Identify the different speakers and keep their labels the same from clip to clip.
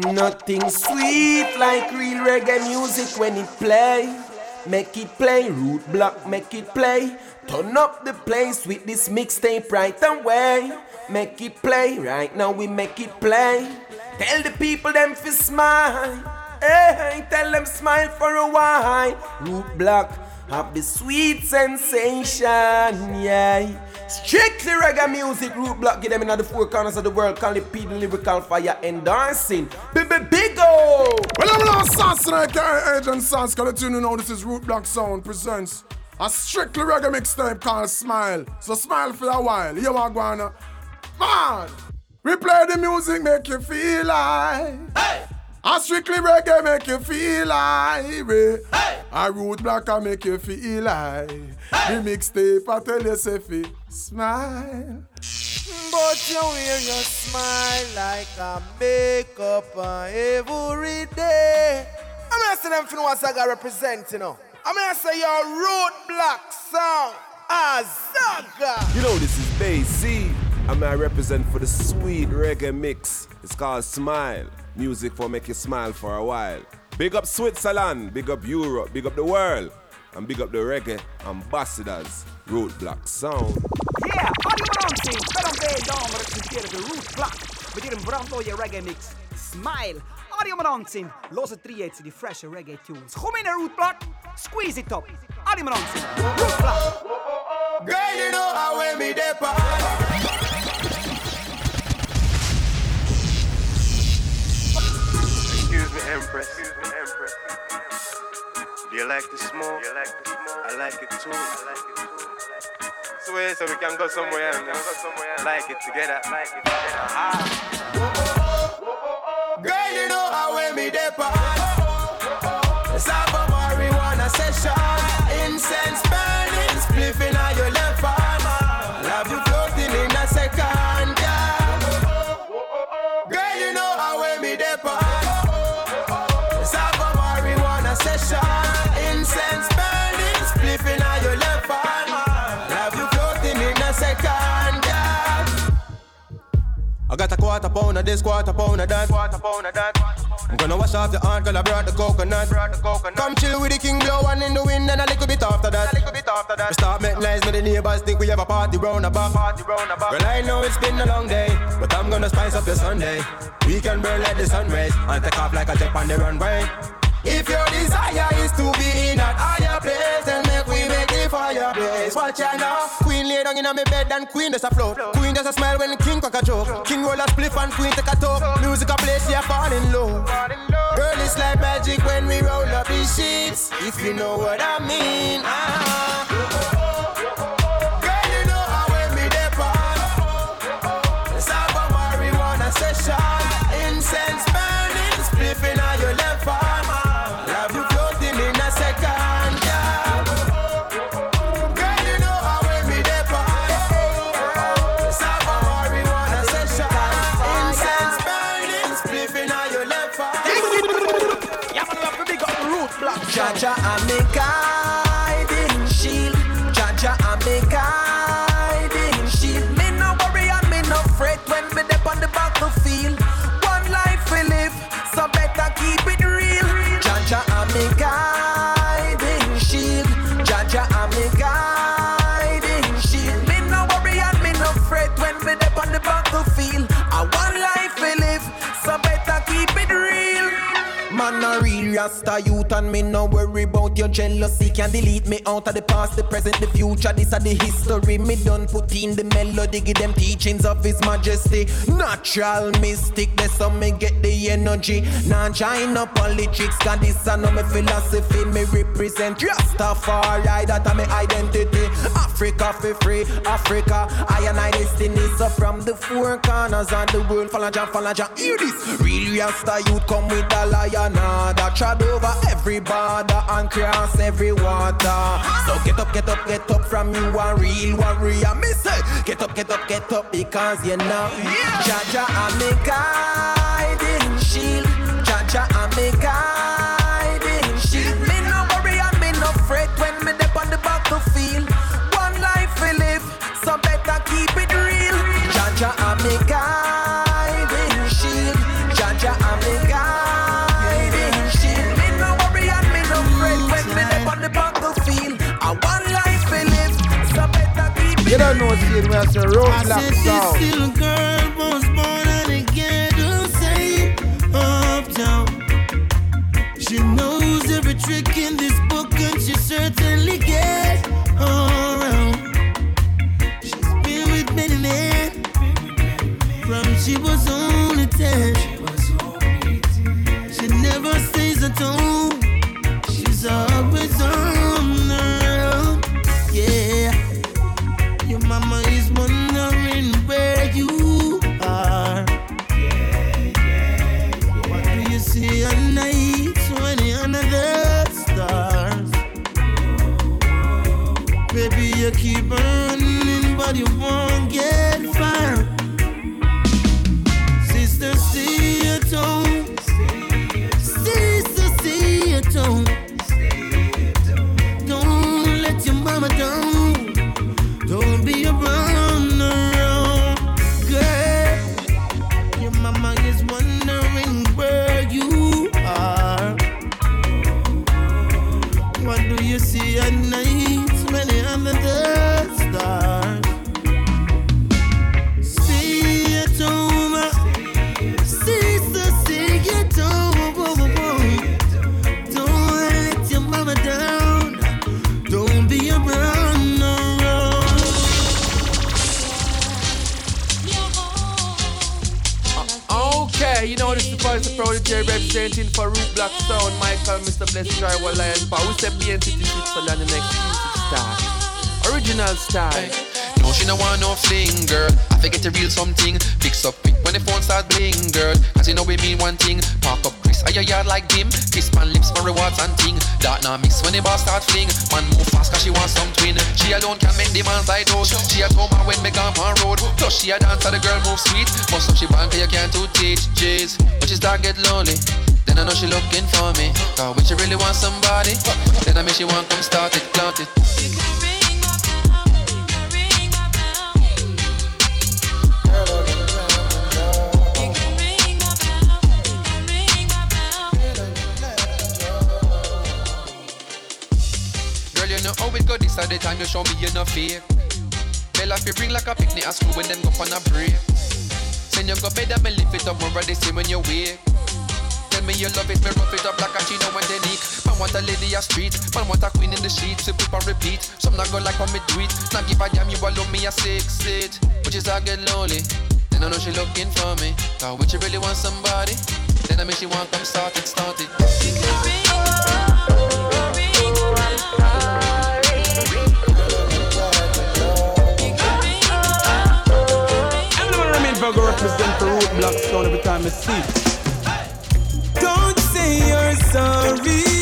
Speaker 1: Nothing sweet like real reggae music when it play. Make it play, root block, make it play. Turn up the place with this mixtape right away. Make it play, right now we make it play. Tell the people them to smile. Hey, tell them smile for a while. Root block, have the sweet sensation, yeah. Strictly reggae music, root block, get them in the four corners of the world, Cali P Lyrical Fire and Dancing. Big O!
Speaker 2: Well, I'm not Sauce and I carry Agent Sasco, cause you know this is Root Block Sound presents a strictly reggae mixtape called Smile. So smile for a while. You want to Man! We play the music, make you feel like. Hey! A strictly reggae make you feel like eh? hey. A root block I make you feel like hey. The mixtape I tell you say fi smile.
Speaker 3: But you wear your smile like a makeup on every day. I'm gonna say them for what Zaga represent, you know. I'm gonna say your root block song Azaga
Speaker 4: You know this is Bay I'm gonna represent for the sweet reggae mix. It's called Smile. Music for make you smile for a while. Big up Switzerland, big up Europe, big up the world, and big up the reggae ambassadors. Root Block Sound.
Speaker 5: Yeah, audio announcing. Spelong Bay Dom representerar the Root Block. Med din brandlooie reggae mix. Smile. Audio announcing. Los het creates die fresh reggae tunes. Kom in de Root Block. Squeeze it up. Audio announcing. Root Block.
Speaker 3: Girl, you know how when me depart.
Speaker 6: me, Empress. Excuse me, Empress. Do you like the smoke? You like the smoke? I like it too. I like it too. Swear so we can go somewhere and go somewhere. Like it together. Like it together. Ah.
Speaker 3: Girl, you know how when me depart.
Speaker 7: I got a quarter pound of this, quarter pound of that.
Speaker 6: Quarter pound of that.
Speaker 7: I'm gonna wash off your aunt, girl. I brought the coconut.
Speaker 6: Brought the coconut.
Speaker 7: Come chill with the king, blow one in the wind and a little bit after that.
Speaker 6: A little bit after that.
Speaker 7: We start making lies, but the neighbors think we have a party round the back.
Speaker 6: Party round the back.
Speaker 7: Girl, I know it's been a long day, but I'm gonna spice up your Sunday. We can burn like the sun rays and take off like a jet on the runway.
Speaker 3: If your desire is to be in that higher place, then make we make the fireplace. Watch out now.
Speaker 7: Queen lay down in my bed and queen does a float. Queen does a smile when king cock a joke. King roll a spliff and queen take a talk. Music a play, she a fall in love.
Speaker 3: Girl, it's like magic when we roll up the sheets. If you know what I mean. Ah.
Speaker 5: Block.
Speaker 3: Jaja, I'm
Speaker 7: rasta youth and me no worry about your jealousy. Can delete me out of the past, the present, the future. This are the history. Me done put in the melody Give them teachings of his majesty. Natural mystic That's how me get the energy. Nah join politics Cause this a no me philosophy. Me represent Rastafari That a me identity. Africa for free Africa. I and I destiny. So from the four corners of the world Follow Jah, follow Jah Hear this. Real Rasta youth come with a lion That trod over every border And cross every water. So get up, get up, get up From you a real warrior. Me say Get up, get up, get up Because you know.
Speaker 3: Jaja, I'm a guiding shield. Jaja, I'm a guiding
Speaker 8: was I said
Speaker 9: I said. This little girl was born in a ghetto, say uptown. She knows every trick in this get
Speaker 10: lonely. Then I know she looking for me. Cause when she really wants somebody, then I mean she want come start it, plant it. Girl, you know how it go this at the time you show me you're no fear. Bella fi bring like a picnic at school when them go on a break. Send you go bed and me lift it up, remember they see when you wake me you love it, me rough it up like a chino and they leak. Man want a lady a street, man want a queen in the sheets. Simple but repeat, some not go like when me do it. Now give a damn, you alone me a six it, which is I get lonely. Then I know she looking for me. Thought would she really want somebody? Then I mean she want come start it, start it.
Speaker 11: I'm gonna Romain Virgo represent the Root Block sound every time I see
Speaker 9: sorry.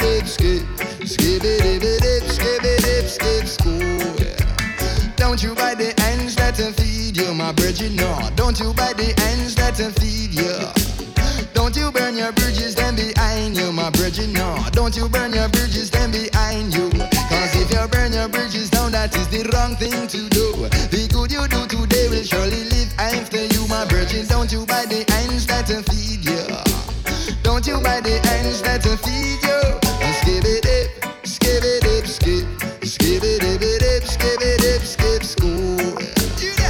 Speaker 12: skip, skip it, skip it, skip school. Yeah. Don't you bite the ends that feed you, my Bridget, no. Don't you bite the ends that feed you. Don't
Speaker 13: you burn your bridges, then behind you, my Bridget, no. Don't you burn your bridges, then behind you. Cause if you burn your bridges down, that is the wrong thing to do. The good you do today will surely live after you, my Bridget. Don't you bite the ends that feed you. Don't you buy the ends that feed you. Skip it skip it skip. Skip it up, it skip it up, skip school.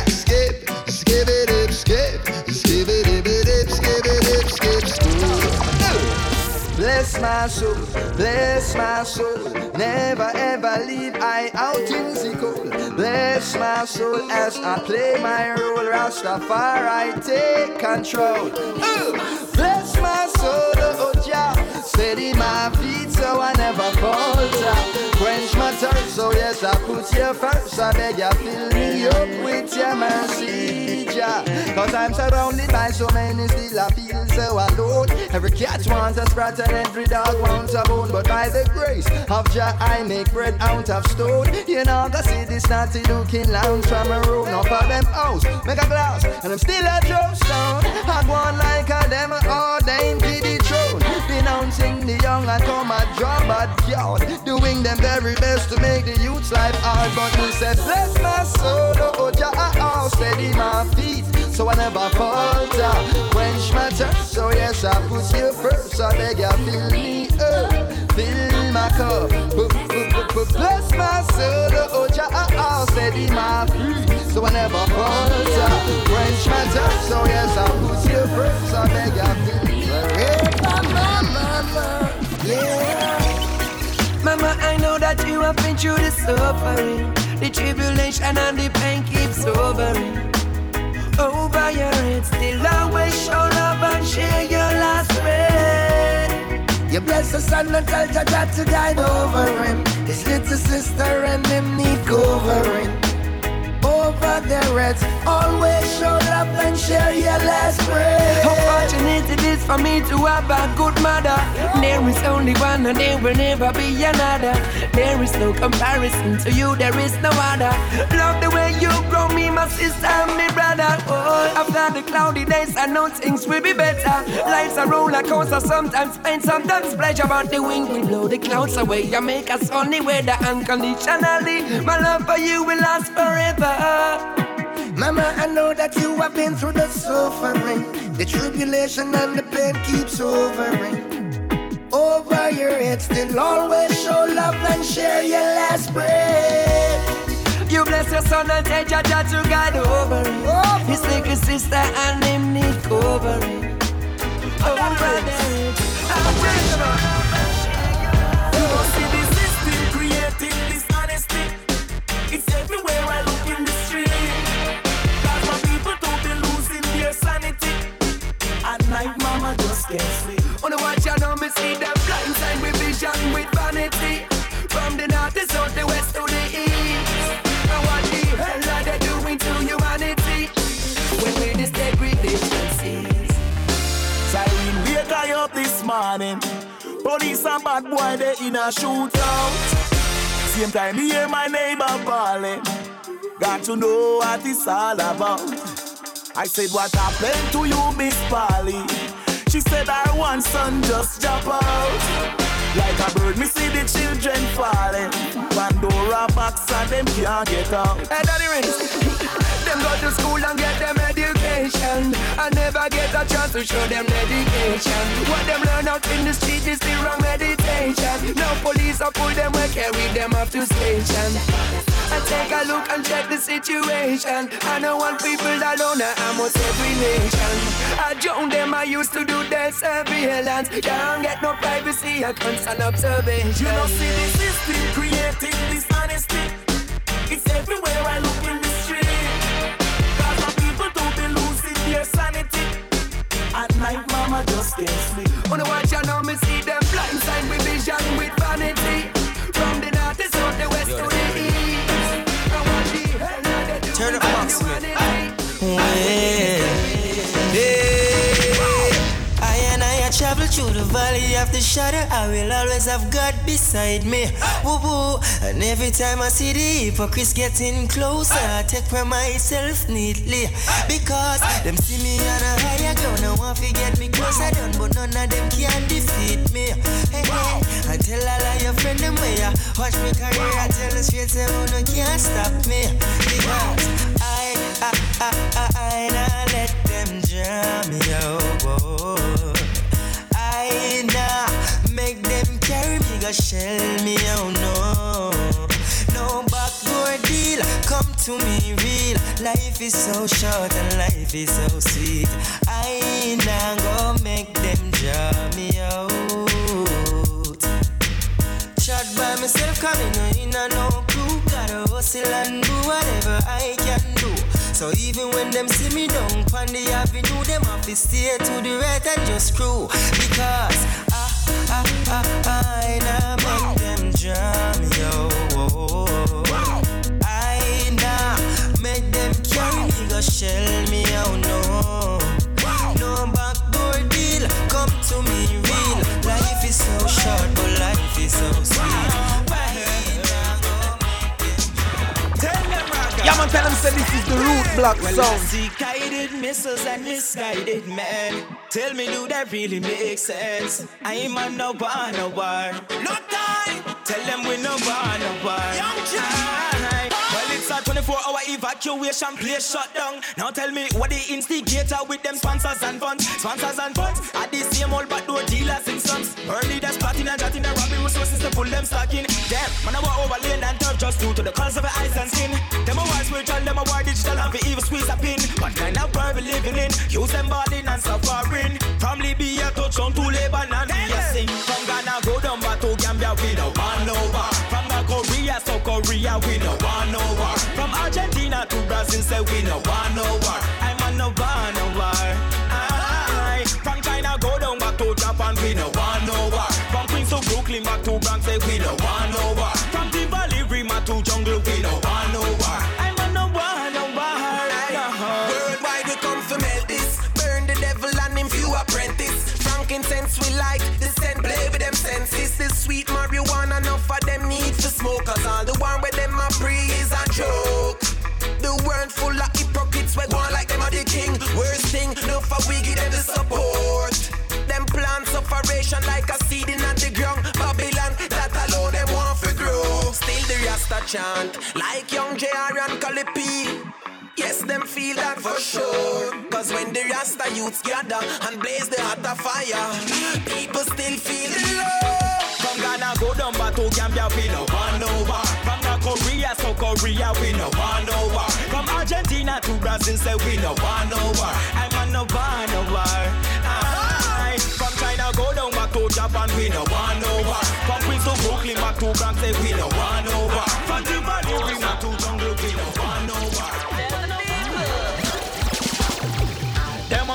Speaker 13: Skip, skip it up, skip. Skip it up, it skip it skip school.
Speaker 12: Bless my soul, bless my soul. Never ever leave I out in the cold. Bless my soul as I play my role. Rastafari take control. Bless my soul, oh Jah. Steady my feet so I never falter. Quench my thirst, so yes I put you first. I beg you fill me up with your mercy, Cause I'm surrounded by so many, still I feel so alone. Every cat wants a sprat and every dog wants a bone. But by the grace of Jah, I make bread out of stone. You know, see this naughty looking lounge from a room. Of them house, make a glass, and I'm still a drop stone. I go on like a them ordained the throne. Denouncing the young and come a job at yard. Doing them very best to make the youth's life hard. But we said, bless my soul, oh Jah, oh, ah, ah, steady my feet. So I never falter, quench my thirst. So yes, I put you first. I beg you, fill me up, fill my cup. Bless my soul, oh Jah, oh, ah, steady my feet. So I never falter, quench my thirst. So yes, I put you first. I beg you, fill yeah.
Speaker 11: Mama, I know that you have been through the suffering. The tribulation and the pain keeps overing. Over oh, your head, still always show love and share your last breath.
Speaker 12: You bless the son and tell Jah to guide over him. His little sister and him need covering. Over their heads, always show love and share your last breath.
Speaker 11: How fortunate it is for me to have a good mother. There is only one and there will never be another. There is no comparison to you, there is no other. Love the way you grow me, my sister and me brother. Oh, after the cloudy days, I know things will be better. Life's a roller coaster, sometimes pain, sometimes pleasure. But the wind will blow the clouds away and make us sunny weather unconditionally. My love for you will last forever.
Speaker 12: Mama, I know that you have been through the suffering. The tribulation and the pain keeps overing. Over your head, still always show love and share your last breath.
Speaker 11: You bless your son and take your dad to God over it. His little sister and him need covering. Over.
Speaker 14: You can't sleep.
Speaker 11: Wanna watch you know me see them blind side with vision with vanity. From the north, the south, the west to the east. And what the hell are they doing to humanity? When we this degradation cease.
Speaker 14: Siren wake I up this morning. Police and bad boy they in a shootout. Same time me hear my neighbor bawling. Got to know what it's all about. I said what happened to you, Miss Polly? She said our one son just drop out. Like a bird, me see the children falling. Pandora box and them can't get out.
Speaker 11: Hey, Daddy Rings. Them go to school and get them education. I never get a chance to show them dedication. What them learn out in the street is the wrong meditation. No police or pull them, we carry them off to station. I take a look and check the situation. I don't want people alone, I must every nation. I join them, I used to do their surveillance. Can't get no privacy, I constant observation.
Speaker 14: You don't see the system creating dishonesty. It's everywhere I look in the street. Cause my people don't be losing their sanity. At night, mama just can't sleep.
Speaker 11: Wanna watch, I know me see them blind side with vision with vanity. The
Speaker 15: valley of the shadow, I will always have God beside me. Woo woo. And every time I see the hypocrites getting closer, I take for myself neatly. Because them see me on a higher ground, I want to get me closer down, but none of them can defeat me. Hey, hey. I tell all of your friends them way, I watch me career, I tell the straight, say, oh, no, can't stop me. Because I, I, I, I, I, I let them jam me out. I go shell me, oh no. No backdoor deal, come to me real. Life is so short and life is so sweet. I nah go make them jam me out. Shot by myself, coming in a no crew. Gotta hustle and do whatever I can do. So even when them see me down on the avenue, them have to stay to the right and just screw. Because I, I, make them yo. I make them me, shell me,
Speaker 3: tell them say this is the root block
Speaker 14: well,
Speaker 3: sound.
Speaker 14: I see guided missiles and misguided men. Tell me, do that really make sense? I ain't man no bar, no bar. No time. Tell them we no bar, no bar. Young Aye. Well, a 24-hour evacuation place shut down. Now tell me what the instigator with them sponsors and funds, sponsors and funds. At the same old backdoor dealers in sums. Early that's plotting and jotting and robbing resources to pull them stock in. Damn, man, I walk over lane and turf just due to the colors of the eyes and skin. Them a war spiritual, them a war digital, and for evil squeeze a pin. What kind of world we living in? Use them balling and suffering. From Libya touchdown to Lebanon, Argentina say we no one over. I'm on no one over. Aye. From China go down back to Japan, we no one over. From Queens to Brooklyn, back to Bronx, say we no one over. From the Valley, Rima to Jungle, we no one over. I'm on no one over.
Speaker 9: Worldwide we come to melt this. Burn the devil and him few apprentice. Frankincense we like. The scent play with them senses. The sweet chant, like young JR and Cali P. Yes, them feel that for sure. Cause when the Rasta youths gather and blaze the hotter fire, people still feel the love.
Speaker 14: From Ghana go down back to Gambia, we no one over. From the Korea, so Korea, we no one over. From Argentina to Brazil, say we no one over. I'm on no one over. Aye. From China go down back to Japan, we no one over. From Queens to Brooklyn, back to Bronx, say we no one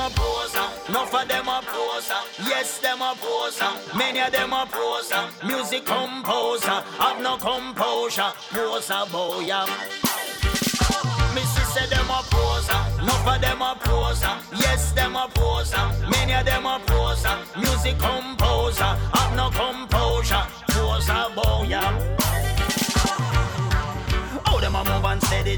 Speaker 16: a poser, enough of them a poser. Yes, a poser, many of them a poser. Music composer, have no composure. Poser boy. Missy said them a poser, enough of them a poser. Yes, them a poser, many of them a poser. Music composer,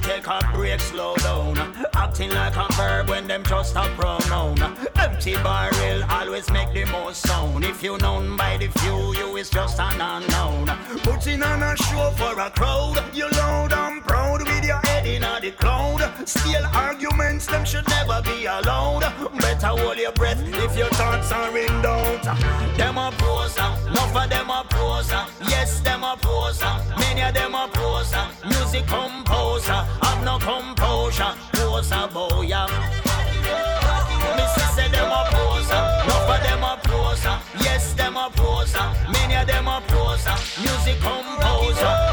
Speaker 16: take a break, slow down. Acting like a verb when them just a pronoun. Empty barrel always make the most sound. If you known by the few, you is just an unknown. Putting on a show for a crowd, you loud and proud with your head in the cloud. Still arguments, them should never be allowed. Better hold your breath if your thoughts are in doubt. Them a poser, enough of them a poser. Yes, them a poser, many of them a poser. Music composer, have no composure. Poser boy, yeah. Missy say them a poser, enough of them a poser. Yes, them a poser, many of them a poser. Music composer,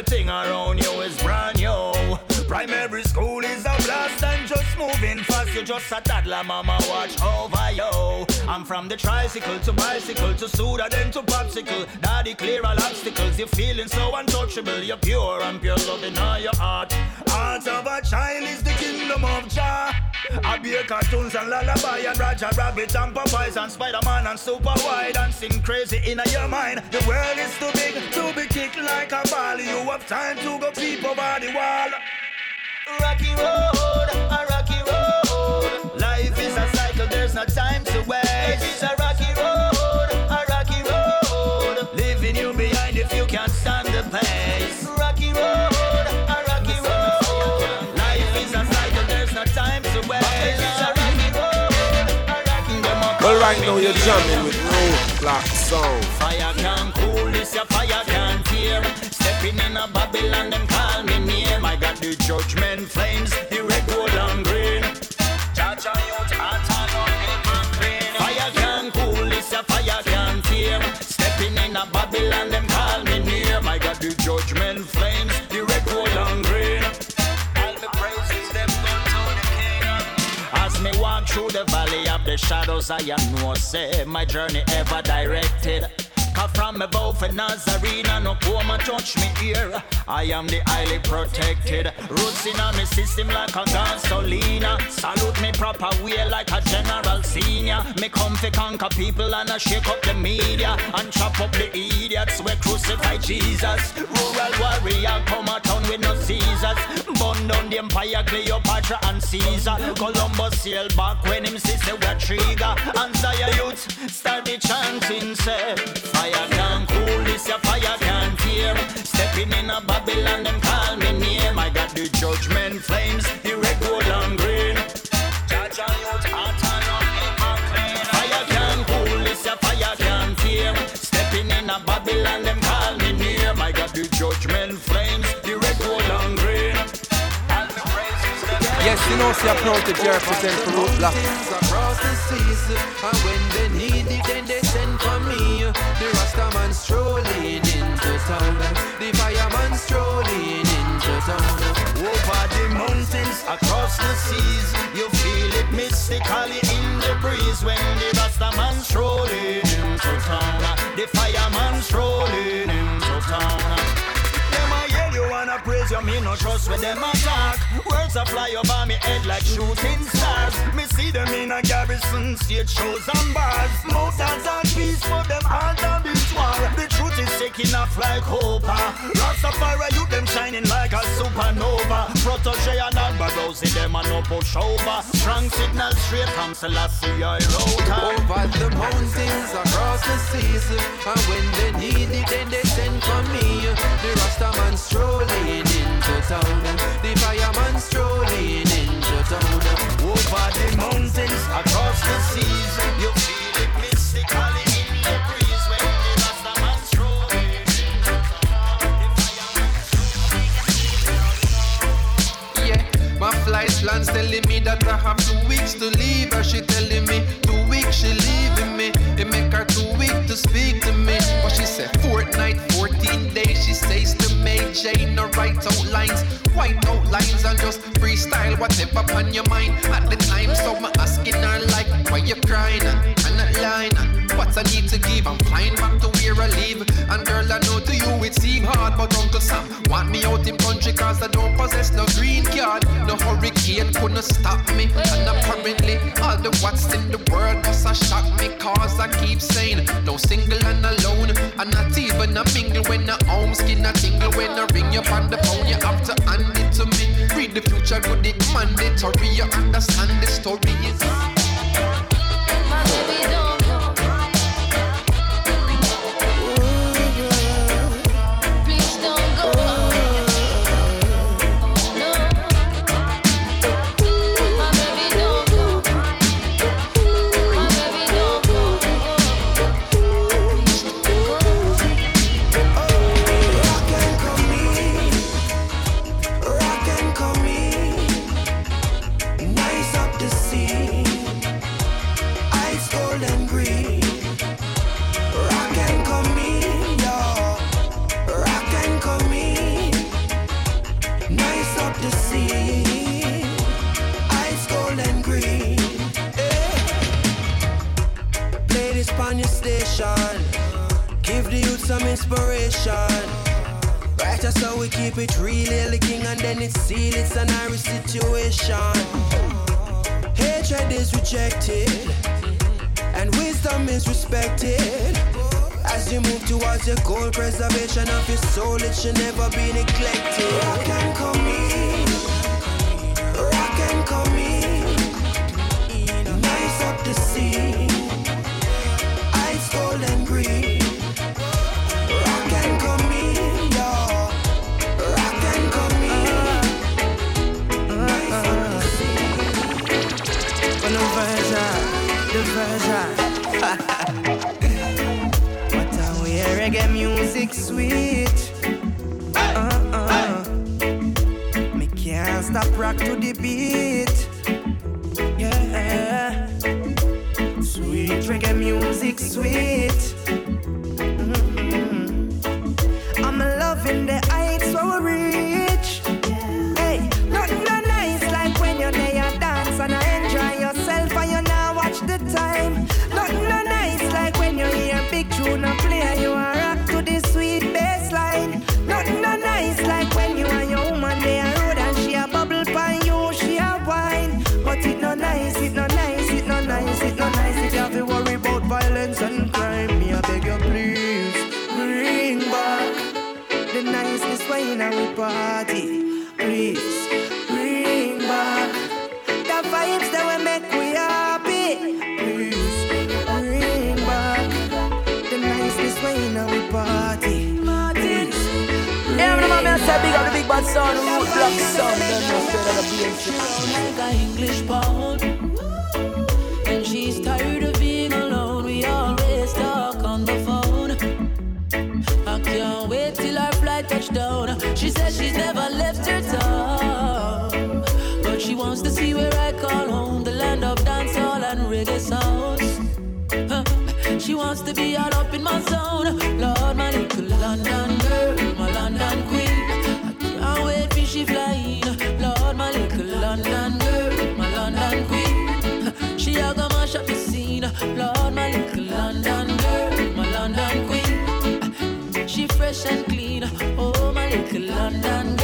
Speaker 16: everything around you is brand moving fast. You're just a toddler, mama, watch over you. I'm from the tricycle to bicycle to soda, then to popsicle. Daddy, clear all obstacles. You're feeling so untouchable. You're pure and pure love in all your heart. Heart of a child is the kingdom of Jah. I beer cartoons and lullaby and Roger Rabbit and Popeyes and Spider-Man and Super Wide and sing crazy in your mind. The world is too big to be kicked like a ball. You have time to go peep over the wall. Rocky road,
Speaker 4: now you're jamming with Root Block Sound.
Speaker 16: Fire can cool this, your fire can tear. Stepping in a Babylon, them call me name. I got the judgment flames, the red, gold, and green. Cha-cha, youth, hot and clean. Fire can cool this, your fire can tear. Stepping in a Babylon, them call me name. I got the judgment flames, the red, gold, and green. All the praises, them go to the king. As me walk through the valley the shadows, I am no say my journey ever directed. Cause from above Nazarene, no coma touch me here. I am the highly protected. Roots in a me system like a gasolina. Salute me proper way like a general senior. Me come to conquer people and I shake up the media and chop up the idiots. We crucify Jesus. Rural warrior come a town with no Caesars. Burn down the empire, Cleopatra and Caesar. Columbus sailed back when him see say we're trigger. Answer your youth, start the chanting, say. Fire can cool this, your fire can tear. Stepping in a Babylon, them call me name. I got the judgment flames, the red, and green. Fire can cool this, fire can. Stepping in a Babylon, them
Speaker 8: you know, see, I'm proud to represent for Root Block.
Speaker 10: across the seas And when they need it then they send for me The Rastaman strolling into town The fireman strolling into town
Speaker 16: Over the mountains, across the seas, you feel it mystically in the breeze when the Rastaman strolling into town. The fireman strolling into town. You, me no trust with them attack. Words a fly over me head like shooting stars. Me see them in a garrison, stage shows and bars. Mountains and peace, but them heart a beat war. The is taking off like hope. Rastafari, you them shining like a supernova. Protoje and Alborosie, them a no push over. Strong signal straight from Selassie, I
Speaker 10: Over the mountains, across the seas And when they need it then they send for me The Rastaman strolling into town The fireman strolling into town
Speaker 16: Over the mountains, across the seas, you feel
Speaker 10: telling me that I have two weeks to leave her. She telling me two weeks she leaving me. It make her too weak to speak to me. But she said fortnight, 14 days. She says to me, Jane, no write out lines, white out lines, and just freestyle whatever on your mind at the time. So I'm asking her like, why you crying? And that line, what I need to give. I'm flying back to where I live. And girl, I know to you it seem hard, but Uncle Sam want me out in country cause I don't possess no green card. No hurricane couldn't stop me. And apparently, all the what's in the world must have shocked me cause I keep saying, no single and alone. And not even a mingle when the home skin a tingle. When I ring you on the phone, you have to hand it to me. Read the future, good, it mandatory. You understand the story.
Speaker 11: Rock towards your goal, preservation of your soul, it should never be neglected. Come
Speaker 17: sweet. Uh-uh. Me can't stop rock to the beat. She to
Speaker 18: be all up in my zone. Lord, my little London girl, my London queen. I can't wait till she flying. Lord, my little London girl, my London queen. She a go mash up the scene. Lord, my little London girl, my London queen. She fresh and clean. Oh, my little London girl,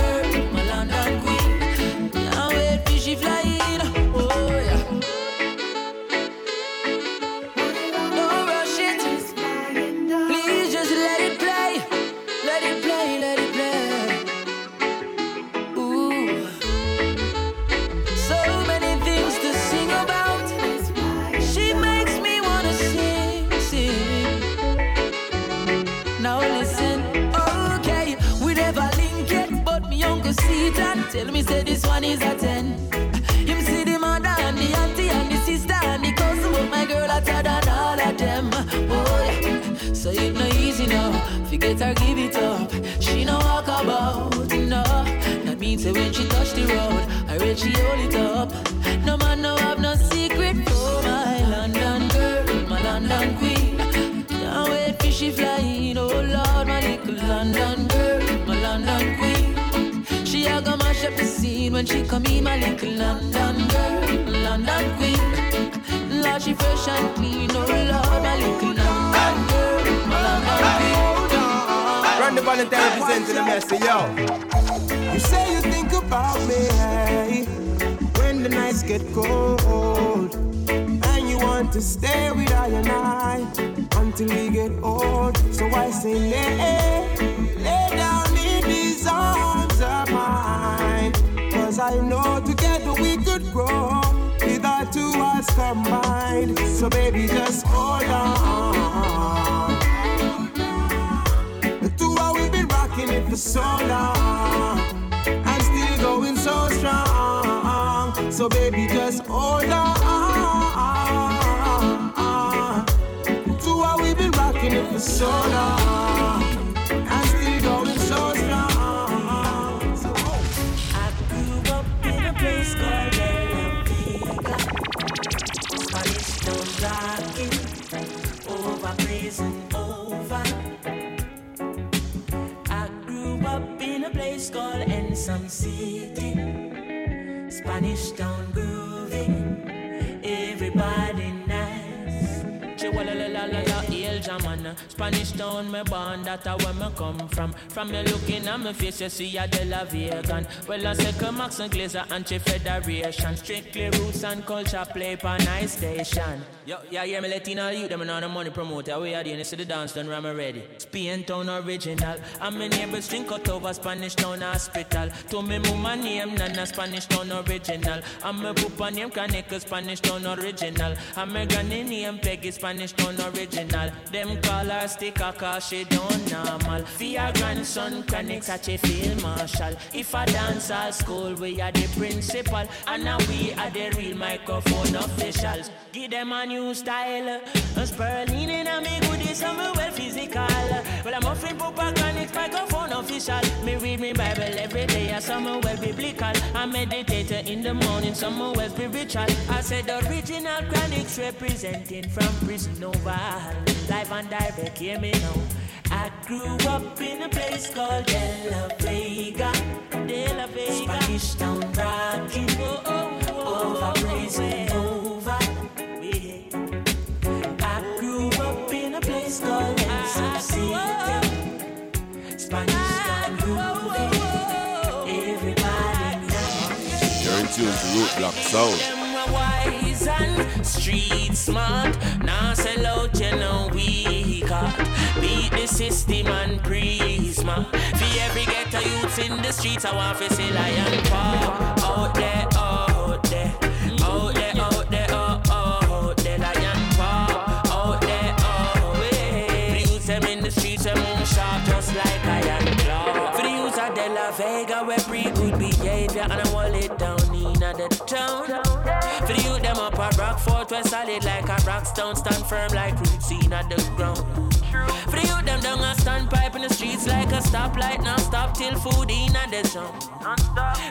Speaker 18: she hold it up. No man no have no secret for my London girl, my London queen. Can't wait for she flying, oh Lord, my little London girl, my London queen. She a go mash up the scene when she come in, my little London girl, London queen. Lord, she fresh and clean, oh Lord, my little London girl, my London queen.
Speaker 3: Randy Valentine representing the messy, yo. You say you think about me when the nights get cold, and you want to stay with I and I until we get old. So I say, lay, lay down in these arms of mine, cause I know together we could grow. With our two hearts combined, so baby, just hold on. The two of we been rocking it for so long So baby, just hold on. The two of we been rocking it for so long and still going so strong. So, oh.
Speaker 17: I grew up in a place called over blazing over. I grew up in a place called City. Spanish town grooving, everybody nice.
Speaker 19: Spanish town, me born, that's where me come from. From me looking at me face, you see a De La Vegan. Well, I come Max and Glazer, anti-federation. Strictly roots and culture play for nice station. Yo, yeah, yeah, me letting all you, them know the money promoter. We are the see the dance done, ram ready. Spain town original. I'm in neighbors drink cut over Spanish town hospital. To me, mama name, Nana Spanish town original. I'm a papa name, Kaneka Spanish town original. I'm a granny name, Peggy Spanish town original. Them call her sticker cause she don't normal. For your grandson, Connect such a field marshal. If I dance all school, we are the principal. And now we are the real microphone officials. Give them a new style. A Sperling in a me goodies, I'm well physical. Well, I'm offering Connect microphone official. Me read me Bible every day, I some well biblical. I meditate in the morning, some well spiritual. I said the original Chronixx representing from prison over. Live and direct, hear me now. I grew up in a place called De La Vega. De La Vega. Spanish town rocking. Oh, oh, oh, over praising over. I grew up in a place called knows.
Speaker 4: You're in tune to Root Sound.
Speaker 19: Wise and street smart. Now sell out, you know we got. Beat the system and prisma. For every ghetto youth in the streets, I want to see lion paw. Out there, out there. Out there, out there, at Rockfort, we solid like a rock stone, stand firm like roots in the ground. For the youth, them down a standpipe in the streets like a stoplight, non stop till food in the zone.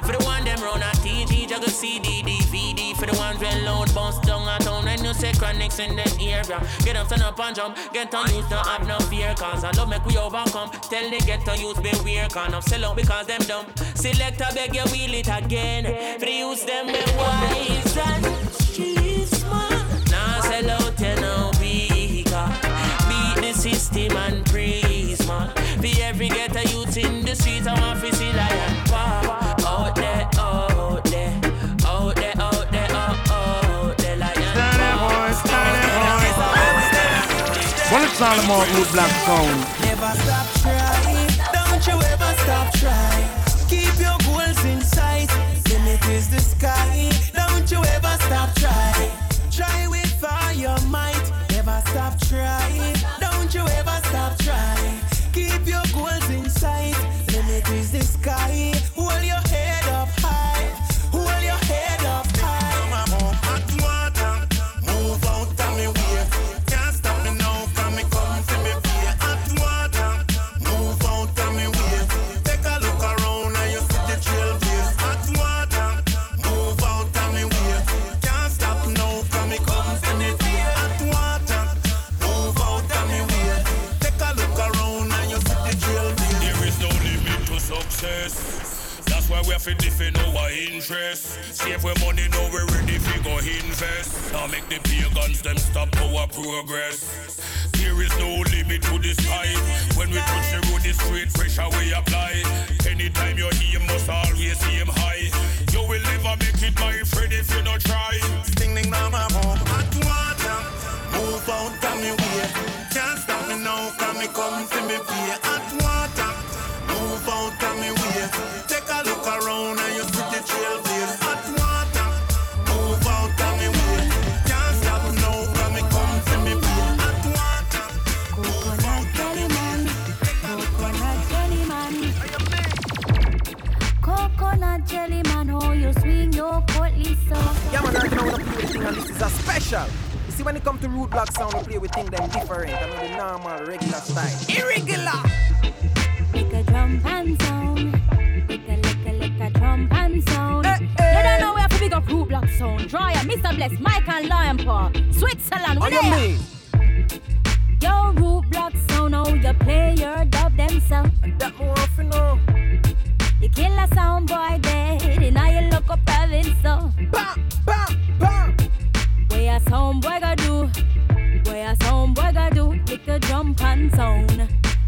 Speaker 19: For the one them run a TG, juggle CD, DVD. For the ones well load, bounce down a town when you say Chronixx in the area. Get up, stand up and jump, get on youth, don't have no fear, cause I love make we overcome. Tell the get on youth, beware, can of sell out because them dumb. Select a beg you wheel it again. For the youth, them be wise and. Now sell out, you know, we got. Beat the system and prisma. For every ghetto youth in the streets, I want to see lion paw. Out there, out there, out there, out there, oh, oh out there, lion
Speaker 11: Well, it's all about Root Block Sound.
Speaker 20: Never stop trying, don't you ever stop trying. Keep your goals in sight, limit is the sky.
Speaker 21: Have to defend our interest. Save we money, now we ready to go invest. Now make the pagans them stop our progress. There is no limit to the sky. When we touch the road, the straight pressure we apply. Anytime you aim, must always aim high. You will never make it, my friend, if you don't try.
Speaker 22: Sting ding dong my home. Hot water, move out of me way. Can't stop me now, come me come to me pay.
Speaker 23: Man,
Speaker 3: right now we play with thing and this is a special. You see, when it come to root block sound, we play with things them different. I know the normal, regular style. Irregular!
Speaker 23: Make a drum and sound. Make a lick a lick a drum and sound. You don't know where to big up root block sound. Dryer, Mr. Bless, Mike and Lion Paw. Switzerland, we
Speaker 3: On your
Speaker 23: there.
Speaker 3: knee.
Speaker 23: Yo, root block sound, how you play your dub them sound.
Speaker 3: That more often know.
Speaker 23: You kill a sound boy dead, and now you look up province so.
Speaker 3: Bam, bam, bam.
Speaker 23: Some boy go do? What a some boy go do? Make a jump and sound.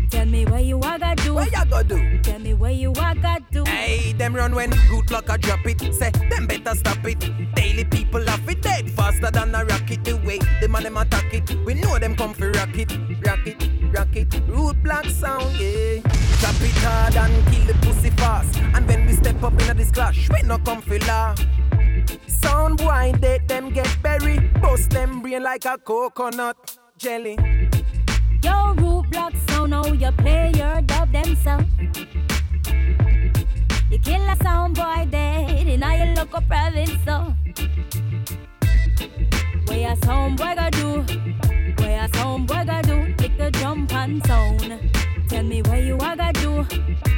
Speaker 23: Tell me where you are gonna do. Where you gonna do? Tell me where you are gonna do.
Speaker 11: Hey, them run when good luck I drop it. Say them better stop it. Daily people off it dead faster than a rocket. The way the man them attack it, we know them come for rocket, rocket rocket. Root block sound, yeah. Drop it hard and kill the pussy fast. And when we step up in this clash, we no come for laugh. Sound boy, they them get buried. Bust them brain like a coconut jelly.
Speaker 23: Yo, root block sound, how you play your dub themself. You kill a sound boy dead in your local province, so. Where a sound boy go do? Where a sound boy go do? The jump and sound. Tell me where you are go do?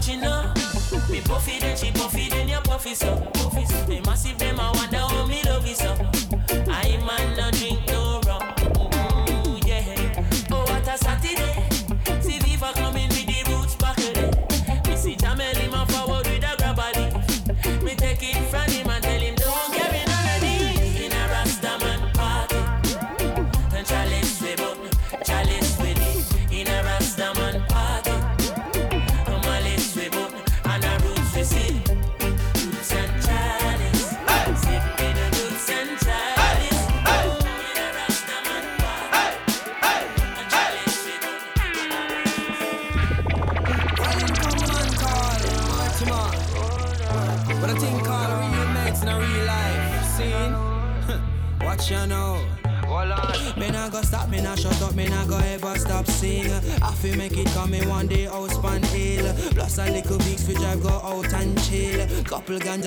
Speaker 19: Up your cochino. Me puffy then she puffy then you puffy so. Puffy so. Me massive them I wonder how me love you so.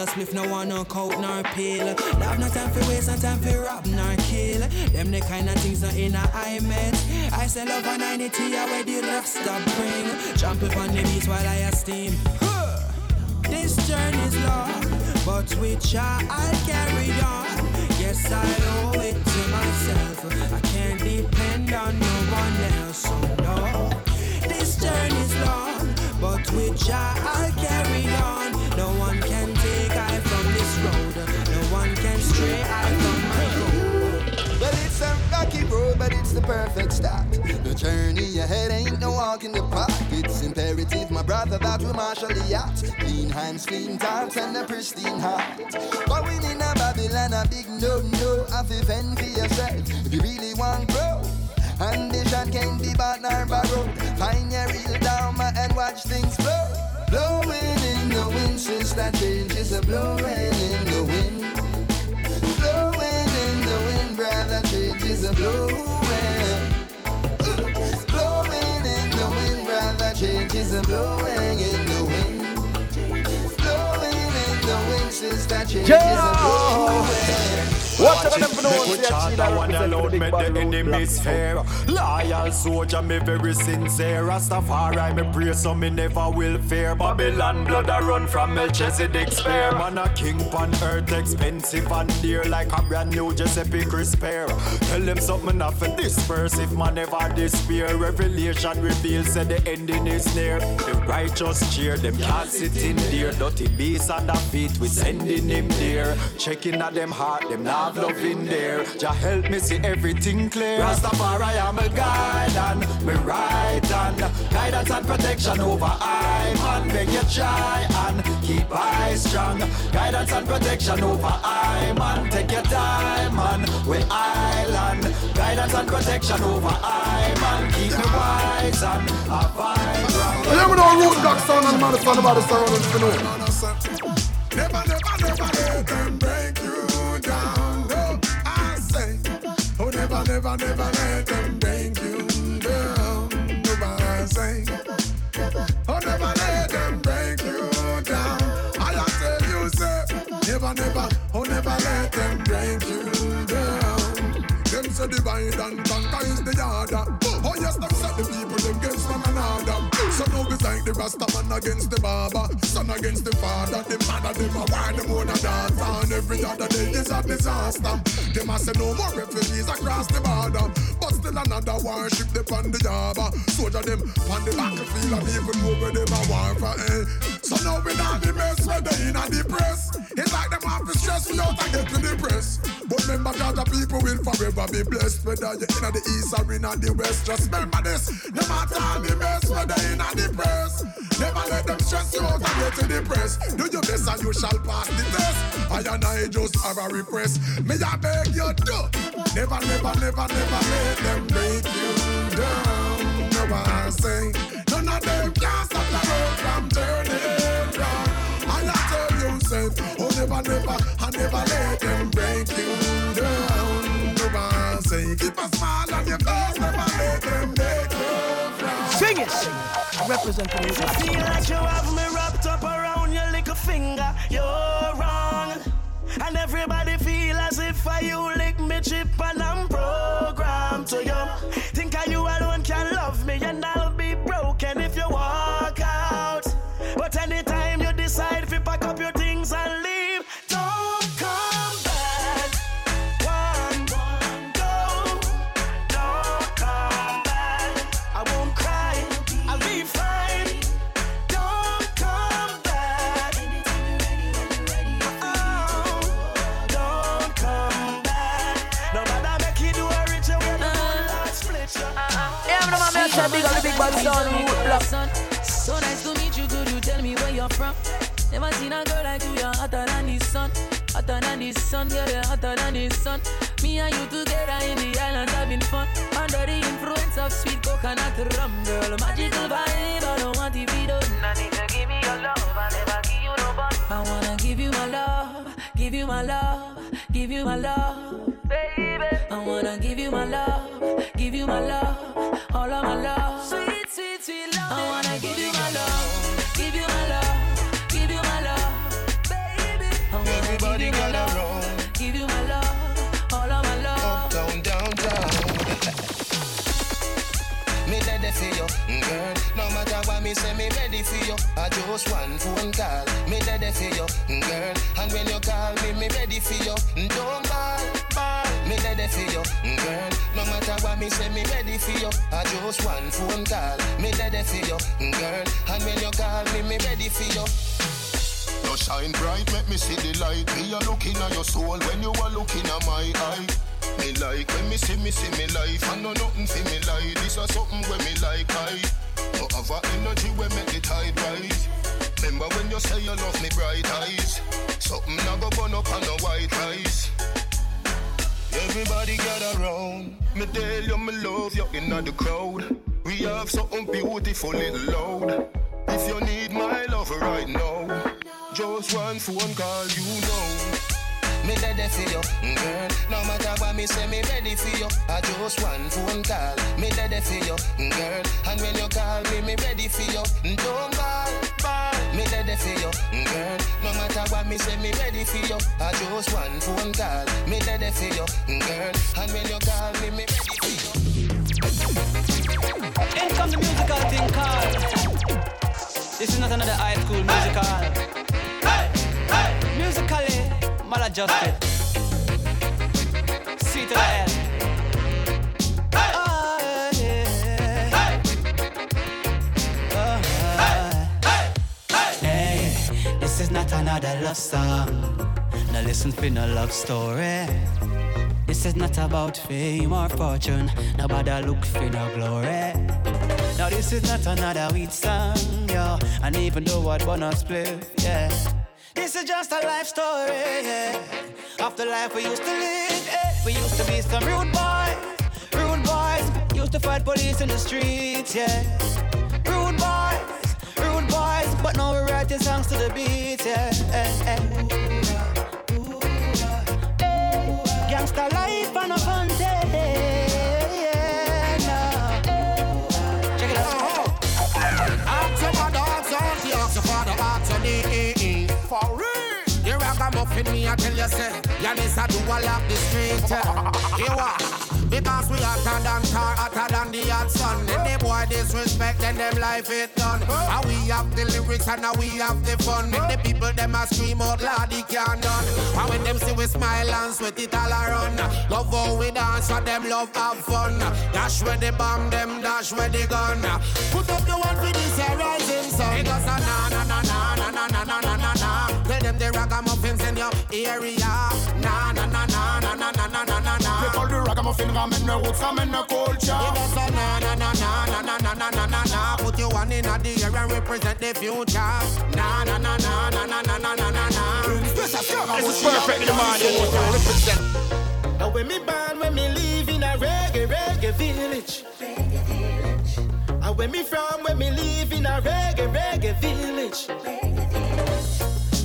Speaker 11: Ganja spliff no one no coke nor pill. Love no time for waste no time for rob nor kill. Them the kind of things that in a I met. I sell love a 90 where the rasta bring. Jump up on the beats while I steam. This journey's long, but with ya I'll carry on. Yes, I owe it to myself. I can't depend on no one else. So no, this journey's long, but with ya I'll
Speaker 12: the perfect start. The journey ahead ain't no walk in the park. It's imperative, my brother, that we marshal the yacht. Clean hands, clean thoughts, and a pristine heart. Going in a Babylon, a big no-no. Have to fend for yourself if you really want growth. Ambition can't be bought nor borrowed. Find your real dharma and watch things flow. Blowing in the wind, since that change is a blowing in the wind. Blowing in the wind, brother, change is a. Blowing brother, change is a blowing in the wind. Blowing in the wind, since that change is a blowing.
Speaker 24: Watch out them for no one say China represent the big bad enemies fair. Loyal soldier, me very sincere. Rastafari, me pray so me never will fear. Babylon blood a run from Melchizedek spear. Man a king on earth, expensive and dear, like a brand new Giuseppe Crisper. Tell them something off and disperse if man never despair. Revelation reveals that the ending is near. The righteous cheer, them can't sit in there. Dirty beasts on the feet, we sending him there. Checking at them heart, them not have love in there. Jah help me see everything clear. Rastafari, I'm a guide and me right hand. Guidance and protection over I man. Make you try and keep eyes strong. Guidance and protection over I man. Take your time man. We island. Guidance and protection over I man. Keep me wise and a vibrant.
Speaker 2: You never know root dog sound and man sound about the sound and you know. Never, never, never let them break never, never let them break you down. Never say, oh, never let them break you down. I tell you, say, never, never, oh, never let them break you down. Them say divide and conquer is the order. Oh yes, them set the people against one another. So now it's like the Rasta man against the barber, son against the father. The man of them a war, them own a dance, and every other day is a disaster. Them a say no more refugees across the border, but still another warship they on the harbor. Soldier them on the battlefield and even where them a war for. Eh. So now we not the mess where they in a the press. It's like them have to stress me out and get to the press. But remember that the people will forever be blessed, whether you're in the east or in the west. Just remember this, no matter the mess whether in a depressed. Never let them stress you out and get to depressed. Do your best and you shall pass the test. I and I just have a repress. Me I beg you do. Never, never, never, never let them break you down. No I say, none of them can stop the road from turning round. I tell you, say, oh never, never, I never let them break you down. No I say, keep a smile on your face, never let them break you down.
Speaker 25: Sing it, sing it. I represent the music.
Speaker 3: You feel like you have me wrapped up around your little finger. You're wrong. And everybody feel as if I you lick me chip and I'm
Speaker 25: say big on bad sound, root block.
Speaker 18: So nice to meet you, could you tell me where you're from? Never seen a girl like you, you're hotter than the sun. Hotter than the sun, girl, you're hotter than the sun. Me and you together in the island having fun. Under the influence of sweet coconut rum, girl. Magical vibe, I don't want to be done. I need to give me your love, I never give you no bun. I wanna give you my love, give you my love, give you my love, baby. I wanna give you my love, give you my love, all of my love. Sweet, sweet, love. I wanna give you my love, give you my love, give you my love, baby.
Speaker 13: Everybody
Speaker 18: give you my
Speaker 13: gather
Speaker 18: love,
Speaker 13: round.
Speaker 18: give you my love, all of my love.
Speaker 13: Uptown, downtown. me ready for you, mm, girl. No matter what me say, me ready for you. I just one phone call, me ready for you, mm, girl. And when you call me, me ready for you. Mm, don't ball, ball, me ready for you, girl. No matter what me say, me ready for you. I just one phone call, me ready for you, girl. And when you call me, me ready for you. You shine bright, make me see the light. Me a looking at your soul when you are looking at my eye. Me like when me see me see me life. I know nothing for me like this or something when me like I. No other energy when make the tide rise. Remember when you say you love me bright eyes. Something I go burn up on the white rice. Everybody gather round. Me tell you me love you in the crowd. We have something beautiful little loud. If you need my love right now, just one phone call, you know. Me ready for you, mm, girl. No matter what me say, me ready for you. I just one phone call. Me ready for you, mm, girl. And when you call me, me ready for you. Mm, don't call, call. Me ready for you, girl. No matter what me say, me ready for you. I just one phone call. Me ready for you, girl. And when you call me, me ready for you.
Speaker 25: In come the musical thing called. This is not another high school musical. Hey, hey, Musically maladjusted. C to the L. another love song. Now listen for no love story. This is not about fame or fortune. Nobody look for no glory. Now this is not another weed song, yo. And even though I'd wanna split, yeah. This is just a life story, yeah. Of the life we used to live, yeah. We used to be some rude boys, rude boys. Used to fight police in the streets, yeah. But now we're writing songs to the beat, yeah. Eh, eh. Gangsta life and a fun day.
Speaker 26: For real you rock a ragamuffin, me I tell you, say, you need to do a lot this street. Eh. You what? Because we hotter than tar, hotter than the hot sun. Then the boy disrespect, then them life it done. And we have the lyrics and now we have the fun. Make the people them a scream out loud, they can't done. And when them see we smile and sweat it all around. Love how we dance, and them love have fun. Dash where the bomb, them dash where the gun. Put up the one for this rising sun. It goes na na na na na na na na na na. Tell them the ragamuffins in your area.
Speaker 27: The ragamuffin ramen no roots ramen no culture.
Speaker 26: It goes na na na na na na na na na na na. Put your one in the air and represent the future. Na na na na na na na na na na na.
Speaker 3: This is perfect in the morning. Represent. And when me born, when me live in a reggae, reggae village. And when me from, when me live in a reggae, reggae village.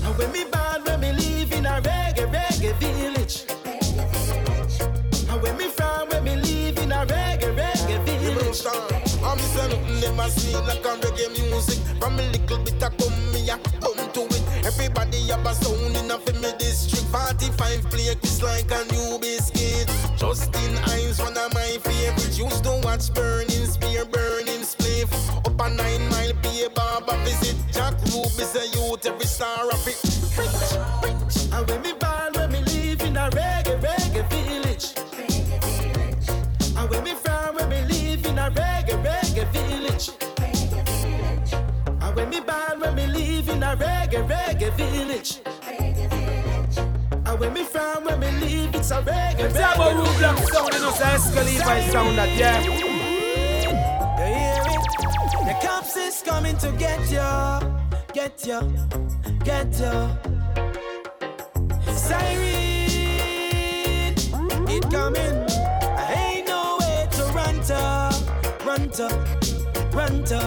Speaker 3: And when me born, when me live in a reggae, reggae village. Reggae.
Speaker 13: I'm them a sweet like a reggae music. From a little bit of come me a come to it. Everybody have a sound in a family district. 45 play kiss like a new biscuit. Justin Hinds, one of my favorites. Used to watch Burning Spear, Burning Spliff. Up a nine mile pay barber visit. Jack Ruby's a youth, every star of it.
Speaker 3: A reggae, reggae village. And when me from, when me live, it's a reggae,
Speaker 28: about
Speaker 3: reggae
Speaker 28: root block
Speaker 3: village.
Speaker 28: sound, you know, so Exco Levi sound that, yeah.
Speaker 3: You hear it? The cops is coming to get you, get you, get you. Siren, it coming. I ain't no way to run to, run to, run to.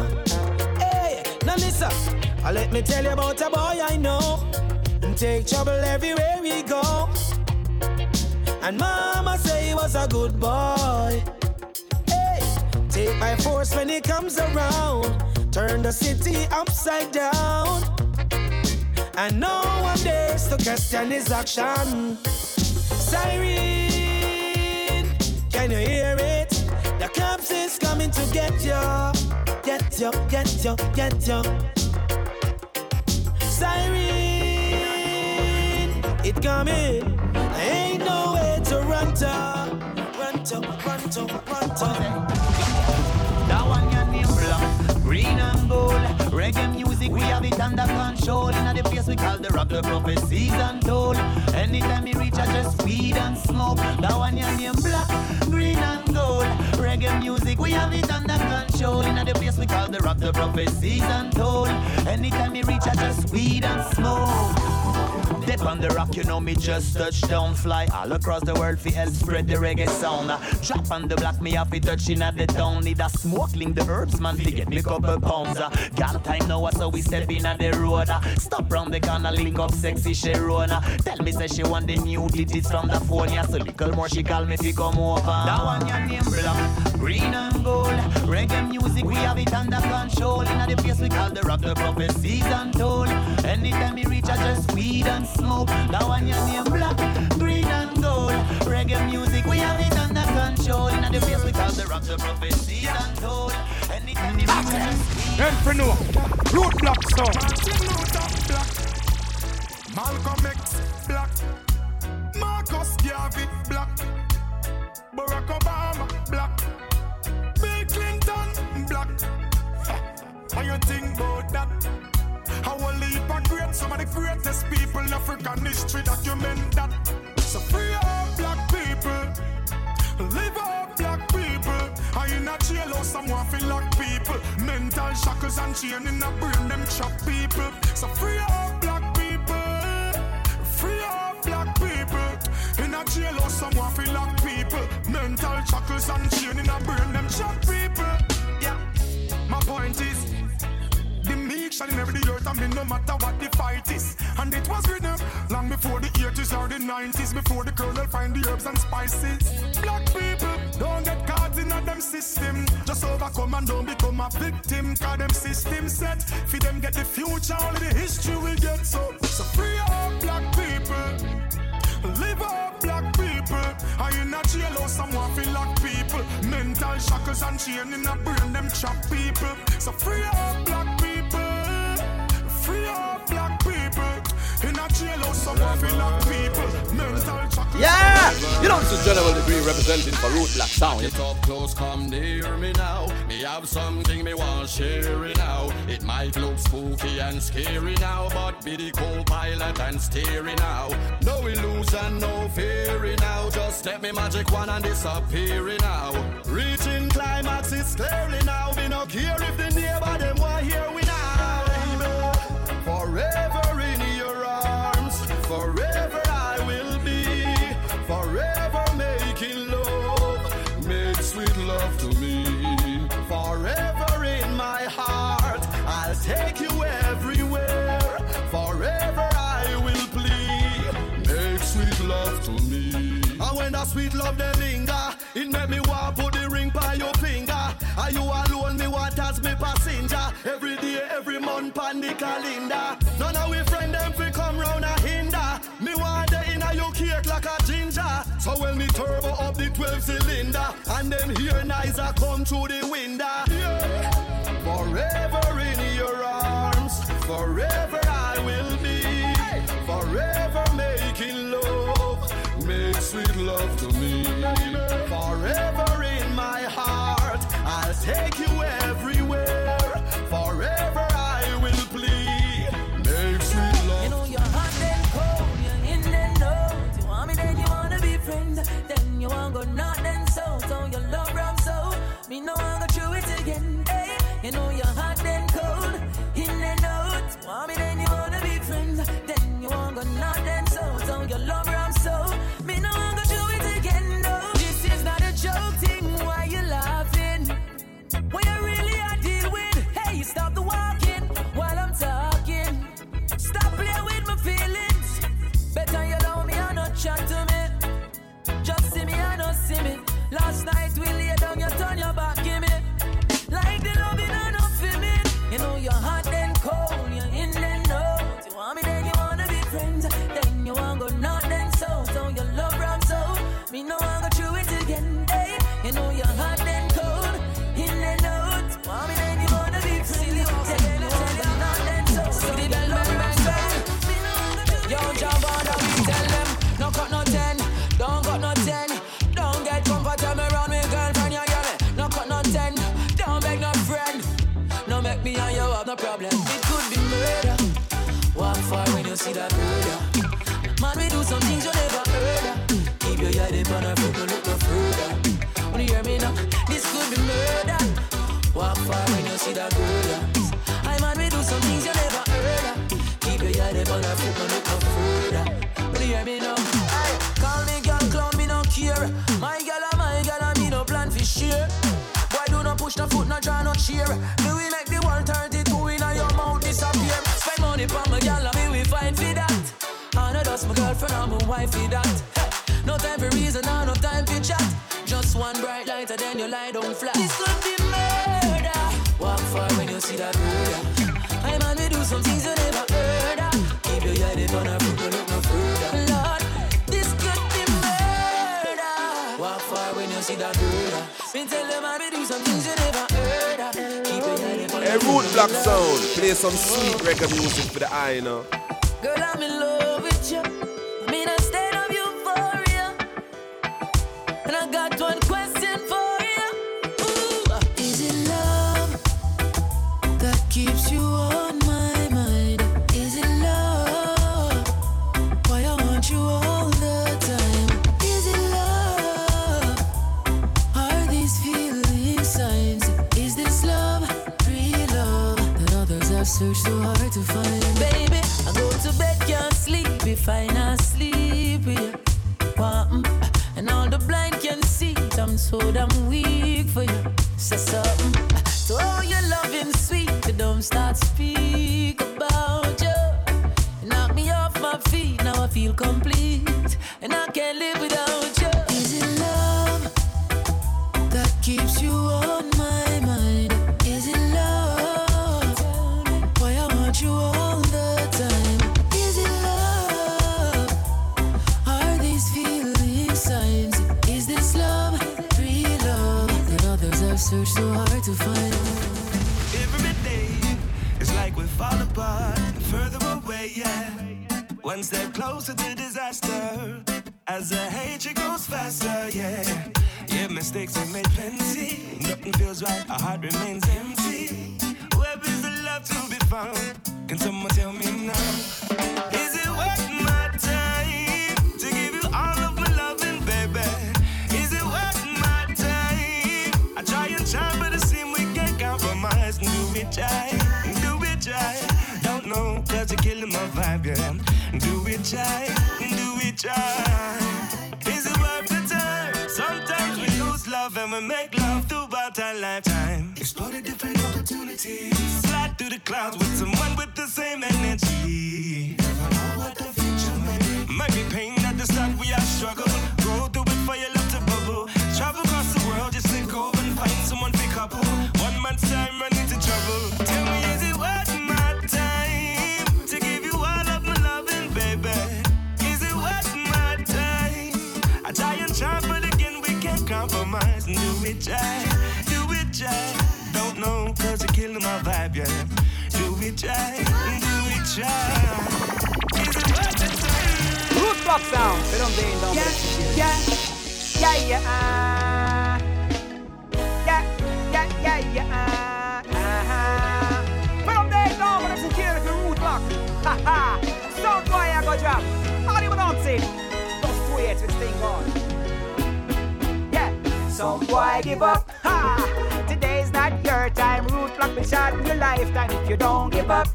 Speaker 3: Hey, now listen. Let me tell you about a boy I know. And take trouble everywhere we go. And mama say he was a good boy. Hey, take by force when he comes around. Turn the city upside down. And no one dares to question his action. Siren, can you hear it? The cops is coming to get you, get you, get you, get you. Siren, it coming. Ain't no way to run to, run to, run to, run to.
Speaker 16: That one your name black, green and gold. Reggae music, we have it under control. In the place we call the rock, the prophecies untold. Anytime we reach, I just weed and smoke. That one your name black, green and gold. Reggae music, we have it under control. In the place we call the rock, the prophecies untold. Anytime we reach, I just weed and smoke. Dip on the rock, you know me just touch down, fly all across the world, fi help spread the reggae sound. Drop on the block, me have it touching at the town. Need a smoke, link the herbs, man, to get me couple pounds. Uh. Got time now, so we step in at the road. Uh. Stop round the corner, link up sexy Sharona. Tell me, say she want the new digits from the phone, yeah. So little more, she call me fi come over. That one your name black, green and gold. Reggae music, we have it under control. In the place we call the rock, the prophecies untold. Anytime we reach, I just weed and smoke. That one your name black, green and gold. Reggae music, we have it under control. In the place we call the rock, the prophecies untold. Anytime we reach, I just
Speaker 27: Then for no, root block sound. Martin Luther black, Malcolm X black, Marcus Garvey black, Barack Obama black, Bill Clinton black. How you think about some of the greatest people in African history document that. So free all black people, live all black people. I in a jail or someone feel lock people. Mental shackles and chain in a brain, them chop people. So free all black people, free all black people. In a jail or someone feel lock people. Mental shackles and chain in a brain, them chop people. Yeah, my point is. Shall inherit the earth and me no matter what the fight is. And it was written long before the 80s or the 90s, before the colonel find the herbs and spices. Black people don't get caught in a them system. Just overcome and don't become a victim. Cause them system set. For them get the future, only the history will get so. So free up black people. Live up black people. I in a jail or someone feel like people. Mental shackles and chain in a brain, them trap people. So free up black people. Free up black people. In a jail or someone feel people. Mental shackles.
Speaker 29: Yeah! You know, this is General Degree representing for Root Block Sound.
Speaker 7: Get up close, come near me now. Me have something me want share it now. It might look spooky and scary now, but be the co-pilot and steering now. No illusion, no fearing now. Just step me magic one and disappearing now. Reaching climax, it's clearly now. Me no care if the neighbor them want hear we now. Forever in your arms, forever I will be. Forever making love, make sweet love to me. Forever in my heart, I'll take you everywhere. Forever I will plead, make sweet love to me. And when that sweet love them linger, it make me want put the ring by your finger. Are you alone? Me want as me passenger. Every day, every month, pan the calendar. Up the 12 cylinder, and them here nice a come through the window. Yeah. Forever in your arms, forever I will be. Forever making love, make sweet love to me. Forever
Speaker 30: your love
Speaker 18: problem. It could be murder, walk far when you see that murder. Man, we do some things you never heard of. Keep your head up on a foot, no look no further. When you hear me now, this could be murder. Walk far when you see that murder. I man, we do some things you never heard of. Keep your head up on a foot, no look no further. When you hear me now, girlfriend, and my wife for that. No time for reason, and no time for chat. Just one bright light, and then you lie down flat. This could be murder. Walk far when you see that murder. I man, we do some things you never heard of. Keep your head up on a look no further. Lord, this could be murder. Walk far when you see that murder. Me tell them I do some things you never heard of. Keep your on a
Speaker 4: Root Block Sound, play some sweet reggae music for the eye, you know.
Speaker 31: Yeah, yeah. Yeah, yeah, yeah,
Speaker 5: yeah. Uh-huh. Per non vendo, voglio sentire più Root Block. Haha, sound boy I go drop. Audio announcing. Those two on. Yeah, some boy give up. Ha! Today's not your time. Root block will shot in your lifetime if you don't give up.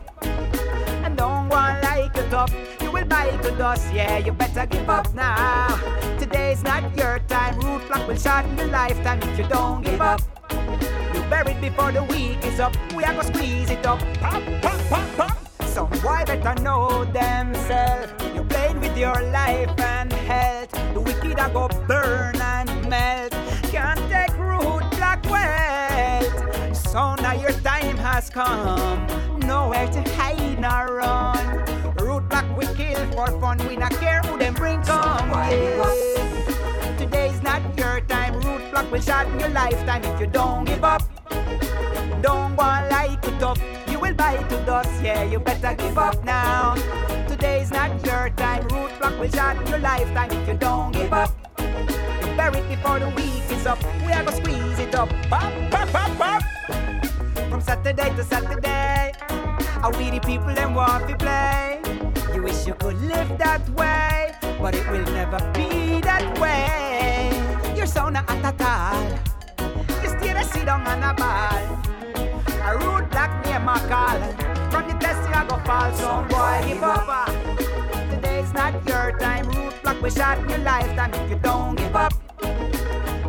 Speaker 5: And don't want like it up. You will bite to dust, yeah, you better give up now. Today's not your time. Root block will shorten in your lifetime if you don't give up. You buried before the week is up. We are gonna squeeze it up. Pop, pop, pop, pop. Some boy better know themselves. You played with your life and health. The wicked are go burn and melt. Can't take root black wealth. So now your time has come. Nowhere to hide nor run. Root black we kill for fun. We not care who them bring come. Yeah. Block will shot in your lifetime if you don't give up. Don't want like it up. You will bite to dust, yeah, you better give up now. Today's not your time. Root block will shot in your lifetime if you don't give up. You it before the week is up. We are gonna squeeze it up. Pop, pop, pop, pop. From Saturday to Saturday. Are we the people them want to play? You wish you could live that way, but it will never be that way. You're so not. You still a down on a ball. A rude black name a call. From the test you a go fall, some oh boy give up. Ah. Today's not your time. Root block we shot your lifetime if you don't give up.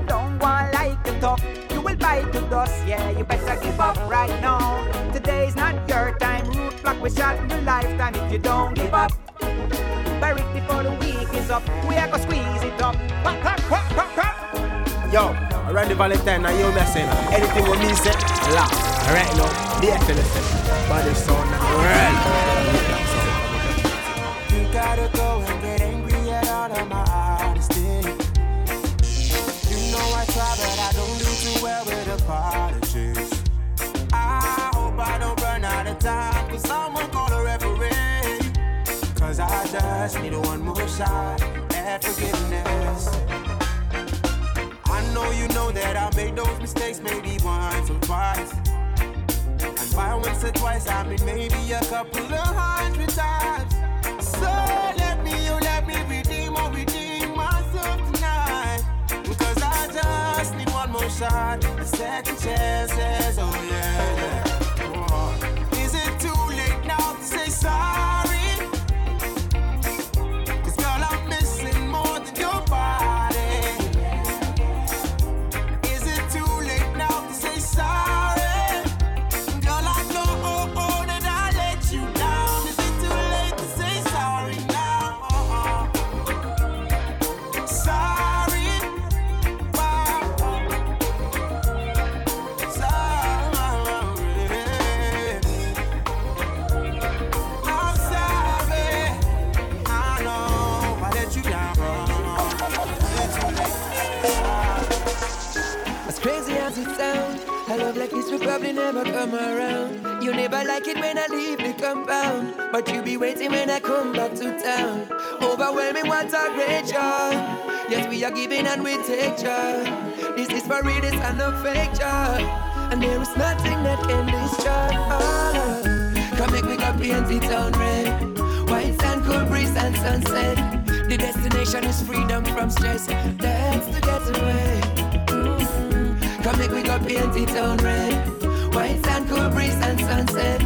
Speaker 5: Don't want like it up. You will bite to dust, yeah. You better give up right now. Today's not your time. Root block we shot your lifetime if you don't give up. Buried before the week is up. We are gonna squeeze it up. Pop, pop, pop.
Speaker 3: Yo, around the Valentine, now you messing. Anything with me say, laugh. Right now, the FLS. Body sound, real.
Speaker 7: You gotta go and get angry at all of my honesty. You know I try, but I don't do too well with apologies. I hope I don't run out of time, cause someone call a referee. Cause I just need one more shot at forgiveness. Mistakes maybe once or twice. And by once or twice, I mean maybe a couple of hundred times. So let me, you let me redeem or redeem myself tonight. Because I just need one more shot, a second chances, oh yeah.
Speaker 11: A love like this will probably never come around. You never like it when I leave the compound, but you be waiting when I come back to town. Overwhelming, what a great joy. Yes, we are giving and we take joy. This is for real, this and no fake joy. And there is nothing that can destroy. Come make me go paint the town red. White sand, cool breeze and sunset. The destination is freedom from stress. That's the getaway. Come make we go paint the town red. White sand, cool breeze and sunset.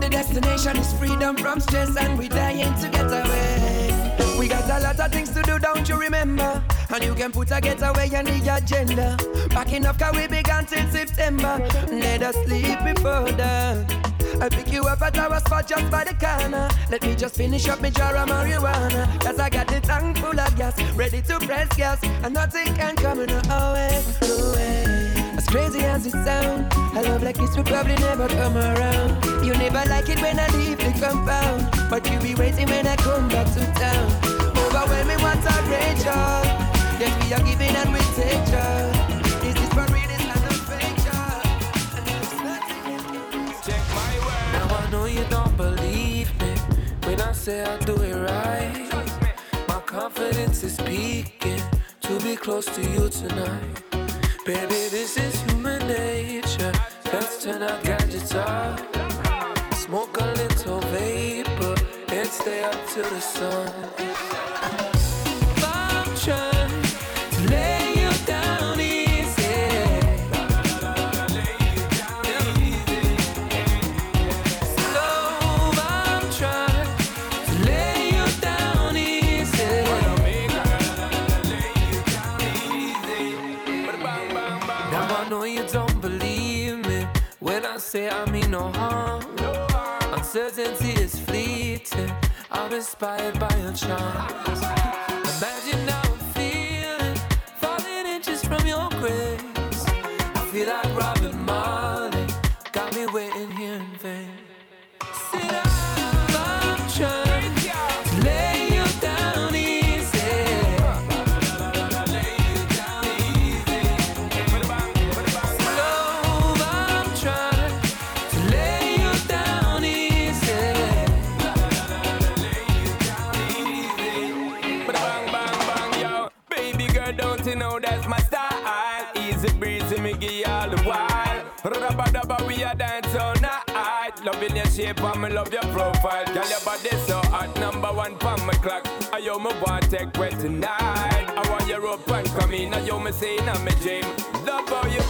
Speaker 11: The destination is freedom from stress, and we dying to get away. We got a lot of things to do, don't you remember? And you can put a getaway on the agenda. Back enough, cause we began till September. Let us sleep before dawn. I pick you up at our spot just by the corner. Let me just finish up my jar of marijuana. Cause I got the tank full of gas, ready to press gas. And nothing can come in our way. As crazy as it sounds, a love like this will probably never come around. You never like it when I leave the compound, but you'll be waiting when I come back to town. Overwhelming, what a great joy. Yes, we are giving and we take joy. This is for real, this not a fake joy.
Speaker 32: Now I know you don't believe me when I say I do it right. My confidence is peaking to be close to you tonight. Baby, this is nature. Let's turn our gadgets off. Smoke a little vapor and stay up till the sun. Uncertainty is fleeting. I'm inspired by your charms.
Speaker 33: Shape and me love your profile. Girl, your body so hot, number one pon my clock. I yo me want take well tonight. I want you up and come in. I yo me say in my dream. Love how you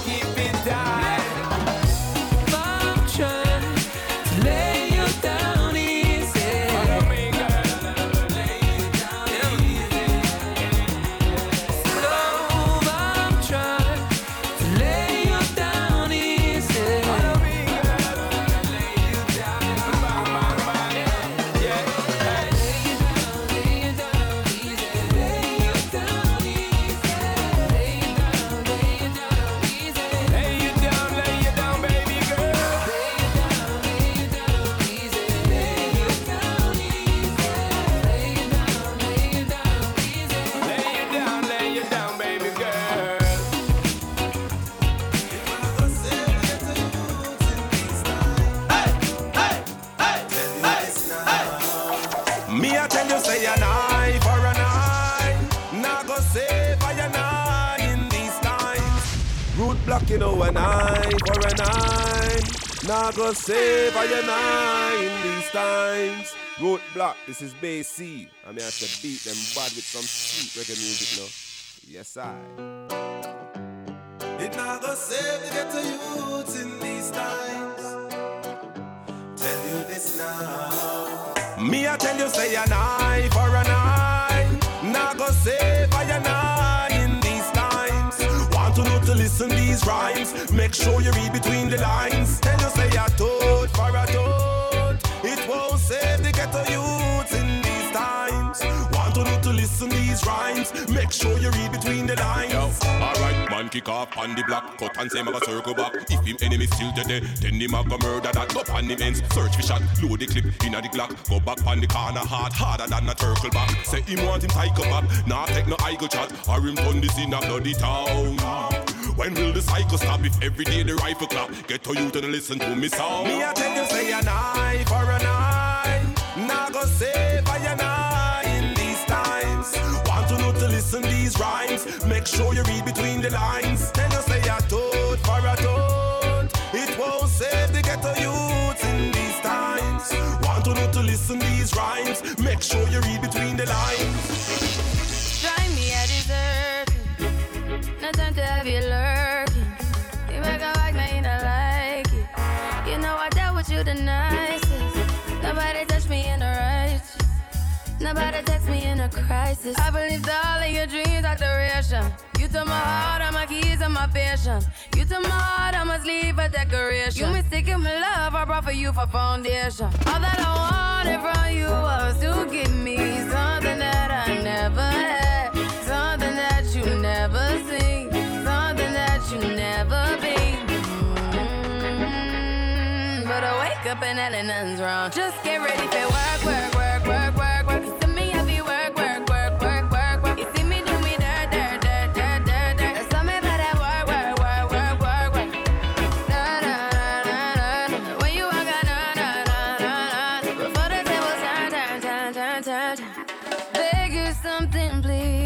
Speaker 32: you
Speaker 4: know an eye for an eye. Nah go save an eye in these times. Root Block, this is Bay C. I I have to beat them bad with some sweet reggae music now Yes I.
Speaker 34: It not go save the ghetto youths in these times. Tell you this now.
Speaker 4: Me I tell you say a eye for an eye. Nah go save listen these rhymes. Make sure you read between the lines. Tell you say a toad for a toad It won't save the ghetto youths in these times. Want to know to listen these rhymes. Make sure you read between the lines.
Speaker 35: Yo, Alright, man kick off on the block. Cut and say maga circle back. If him enemy still dead eh, Then him a go murder that. Go on him ends Search for shot. Load the clip inna the Glock. Go back on the corner hard Harder than a turtle back. Say him want him tiger back. Nah take no idle chat Or him turn this in a bloody town When will the cycle stop if every day the rifle clap? Get to you to listen to me song.
Speaker 36: Me I tell you say an eye for an eye. Now go save I an eye in these times.
Speaker 35: Want to know to listen these rhymes? Make sure you read between the lines.
Speaker 36: Tell you say a toad for a toad. It won't save the ghetto youths in these times.
Speaker 35: Want to know to listen these rhymes? Make sure you read between the lines.
Speaker 23: I you the nicest. Nobody touched me in the righteous. Nobody text me in a crisis. I believed all of your dreams are duration. You took my heart, all my keys, and my patience. You took my heart, I must leave a decoration. You mistaken my love, I brought for you for foundation. All that I wanted from you was to give me something that I never had, wake up and hell nothing's wrong. Just get ready for work, work, work, work, work, work. You see me, be work, work, work, work, work, work. You see me do me dirt, dirt, dirt, dirt, dirt, dirt. There's something about that work, work, work, work, work, work. Na, na, na, na, na. When you walk out, na, na, na, na, na. Before the tables turn, turn, turn, turn, turn, turn. Beg you something, please.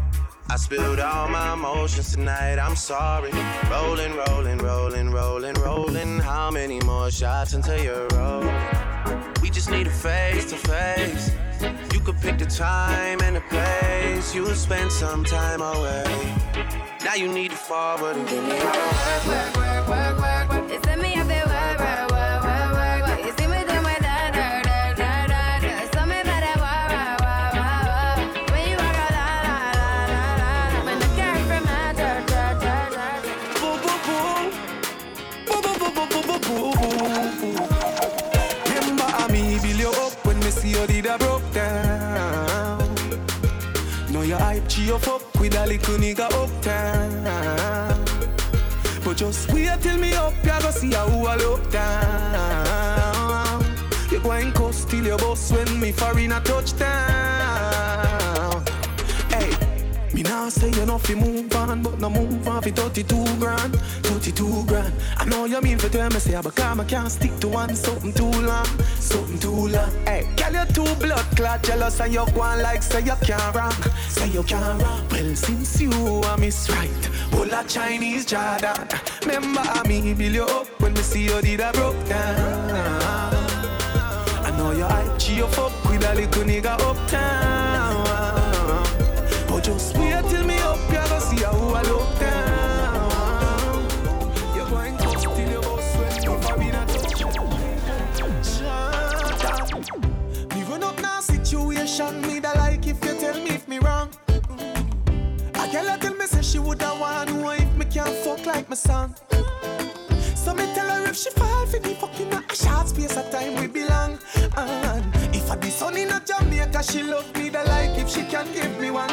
Speaker 37: I spilled all my emotions tonight, I'm sorry. Rolling, rolling, rolling, rolling, rolling. How many more shots until you're rolling? We just need a face to face. You could pick the time and the place. You'll spend some time away. Now you need to forward and give me all
Speaker 23: Work, work, work, work, work, you
Speaker 38: fuck with a little nigga uptown. But just wait till me up, ya go see how I look down. You go and cuss till your boss when me foreign a touchdown. Me nah say you know fi move on, but no move on fi 32 grand, 32 grand. I know you mean for tell me say, but come I can't stick to one something too long, something too long. Hey, girl you too blood clot jealous and you on like say you can't rock, say you can't rock. Well since you are miss right, whole a Chinese Jordan. Remember how me build you up when me see you did a broke down. I know you hype you fuck with a little nigga uptown. Woulda want know if me can't fuck like my son. So me tell her if she fall for me fucking a short space of time we belong. And if I be son in a Jamaica, she love me the like if she can give me one.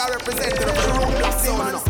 Speaker 38: I
Speaker 2: represent the
Speaker 17: true no sound, no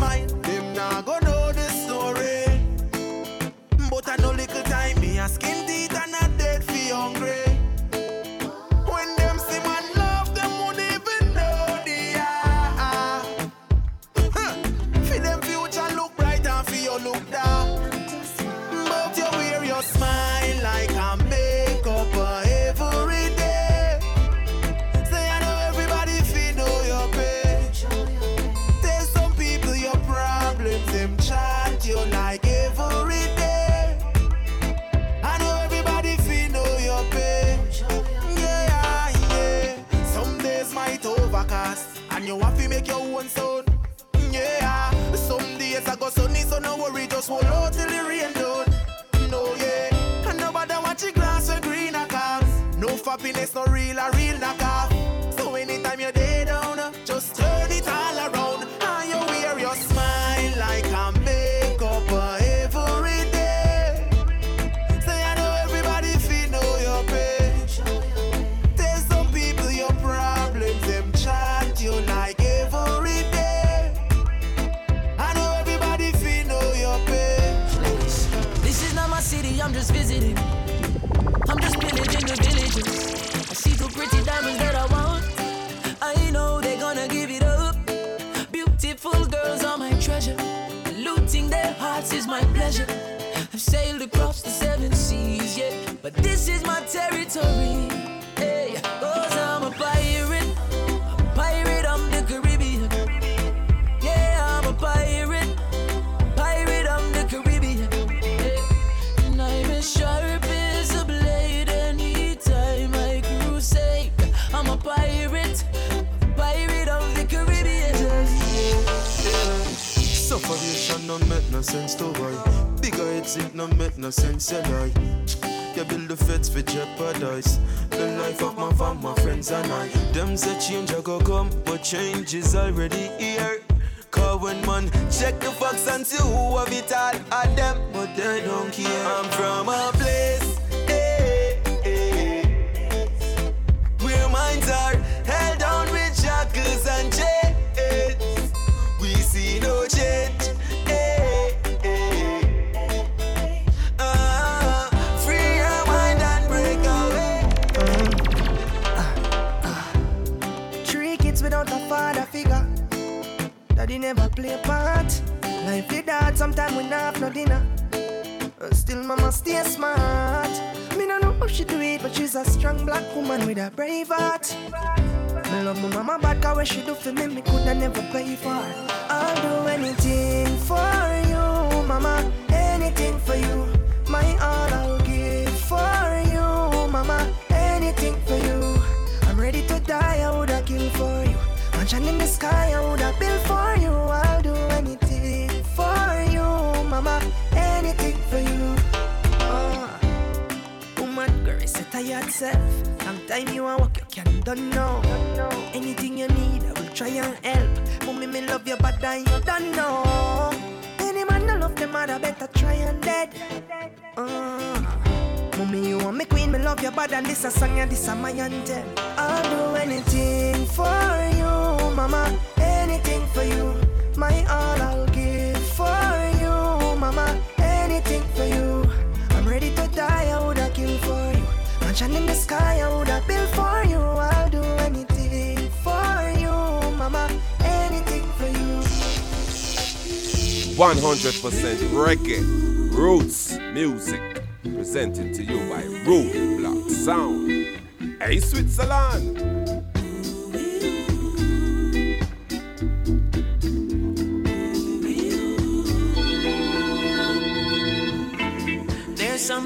Speaker 18: my pleasure. I've sailed across the seven seas, yeah. But this is my territory. Hey, cause I'm a pirate. A pirate of the Caribbean. Yeah, I'm a pirate. Pirate of the Caribbean. Yeah. And I'm as sharp as a blade anytime I crusade. I'm a pirate. Pirate of the Caribbean.
Speaker 7: Separation don't make no sense to heads it don't make no sense, you lie. You build the feds for jeopardize the life of my fam, my friends and I. Them say change a go come, but change is already here. Cause when man check the facts and see who have it all at them, but they don't care. I'm from a place eh, eh, where minds are held down with shackles and chains. We see no change.
Speaker 17: Never play a part. Life is hard, sometimes we not have no dinner. Uh, Still, mama stay smart. Me no know how she do it, but she's a strong black woman with a brave heart. Me love my mama bad, cause what she do for me, me coulda never pay for. I'll do anything for you, mama. Anything for you. My all I'll give for you, mama. Anything for you. I'm ready to die, I woulda kill for you. Mansion in the sky, I woulda build for tired self. Sometime you want work, you can don't know. Anything you need, I will try and help. Mommy, me love you, but I you don't know. Any man no love them, I better try and dead. Uh, mommy, you want me queen, me love you, but and this a song and this a my anthem. I'll do anything for you, mama. Anything for you. My all I'll give for you, mama. Anything for you. Mansion in the sky, I woulda build for you. I'll do anything for you, mama. Anything for you.
Speaker 4: 100% reggae, roots music, presented to you by Root Block Sound. Hey, Switzerland!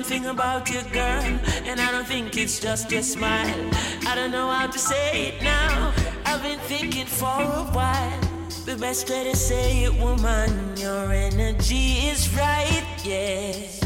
Speaker 18: Something about you, girl, and I don't think it's just your smile. I don't know how to say it now. I've been thinking for a while. The best way to say it, woman, your energy is right, yeah.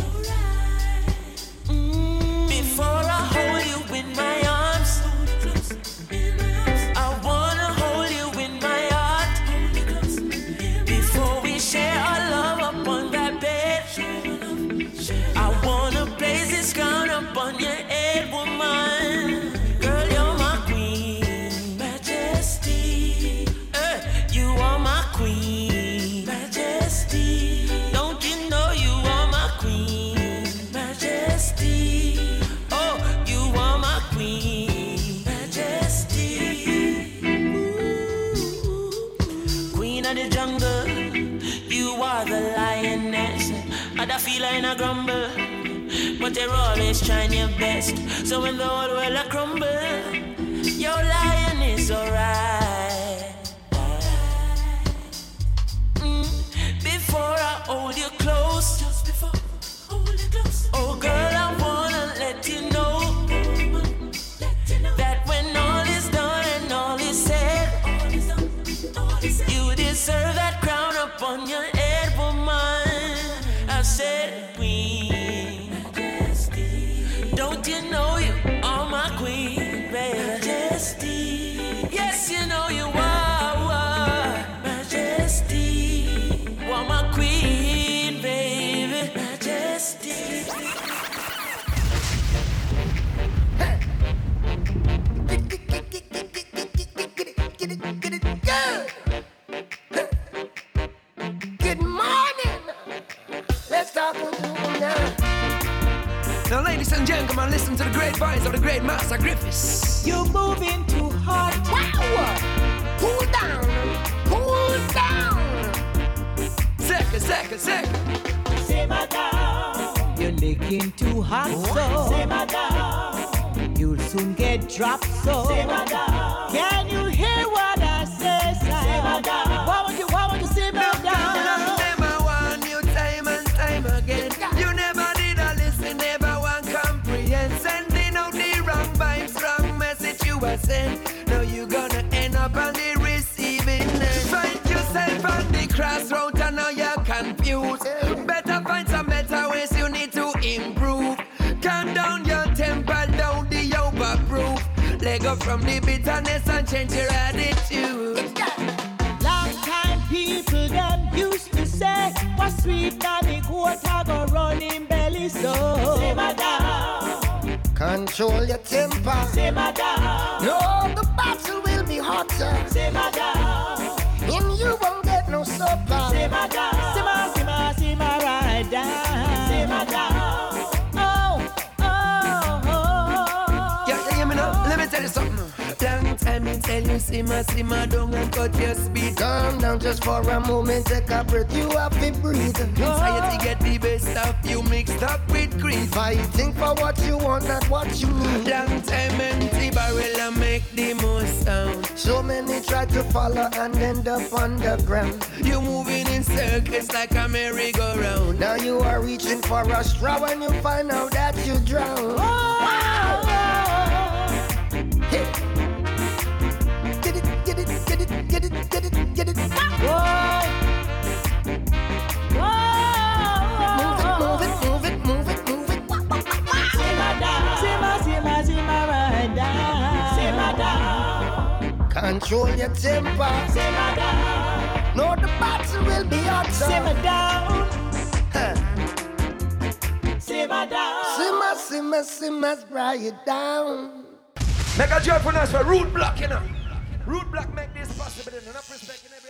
Speaker 18: Other feline a grumble, but you're always trying your best. So when the whole world a crumble, your lion is alright. And
Speaker 11: gentlemen, listen to the great voice of the great Master Griffiths.
Speaker 39: You're moving too hard. Wow.
Speaker 11: Cool down, cool down. Second, second, second.
Speaker 39: Simmer down. You're licking too hot, so simmer down. You'll soon get dropped, so simmer down. Can you hear what I say, son? Simmer down.
Speaker 11: On the crossroad and now you're confused. Better find some better ways you need to improve. Calm down your temper, down the overproof. Let go from the bitterness and change your attitude.
Speaker 39: Long time people them used to say, what's sweet on the goat, I go running belly so. Simmer down.
Speaker 40: Control your temper.
Speaker 39: Simmer down.
Speaker 40: No, the supper.
Speaker 39: Simmer
Speaker 11: tell you, simmer, simmer down and cut your speed.
Speaker 40: Calm down just for a moment, take a breath, you have to breathe.
Speaker 11: Anxiety get the best of you mixed up with greed.
Speaker 40: Fighting for what you want, not what you need.
Speaker 11: Long time empty barrel and make the most sound.
Speaker 40: So many try to follow and end up underground.
Speaker 11: You moving in circles like a merry-go-round.
Speaker 40: Now you are reaching for a straw when you find out that you drown. Hey. Control your temper.
Speaker 39: Simmer down.
Speaker 40: No, the battle will be hotter.
Speaker 39: Simmer down.
Speaker 40: Huh.
Speaker 39: Simmer down.
Speaker 40: Simmer, simmer, simmer, fry it down.
Speaker 11: Make a joyful noise for Root Block, you know. Root Block make this possible, and enough respect in every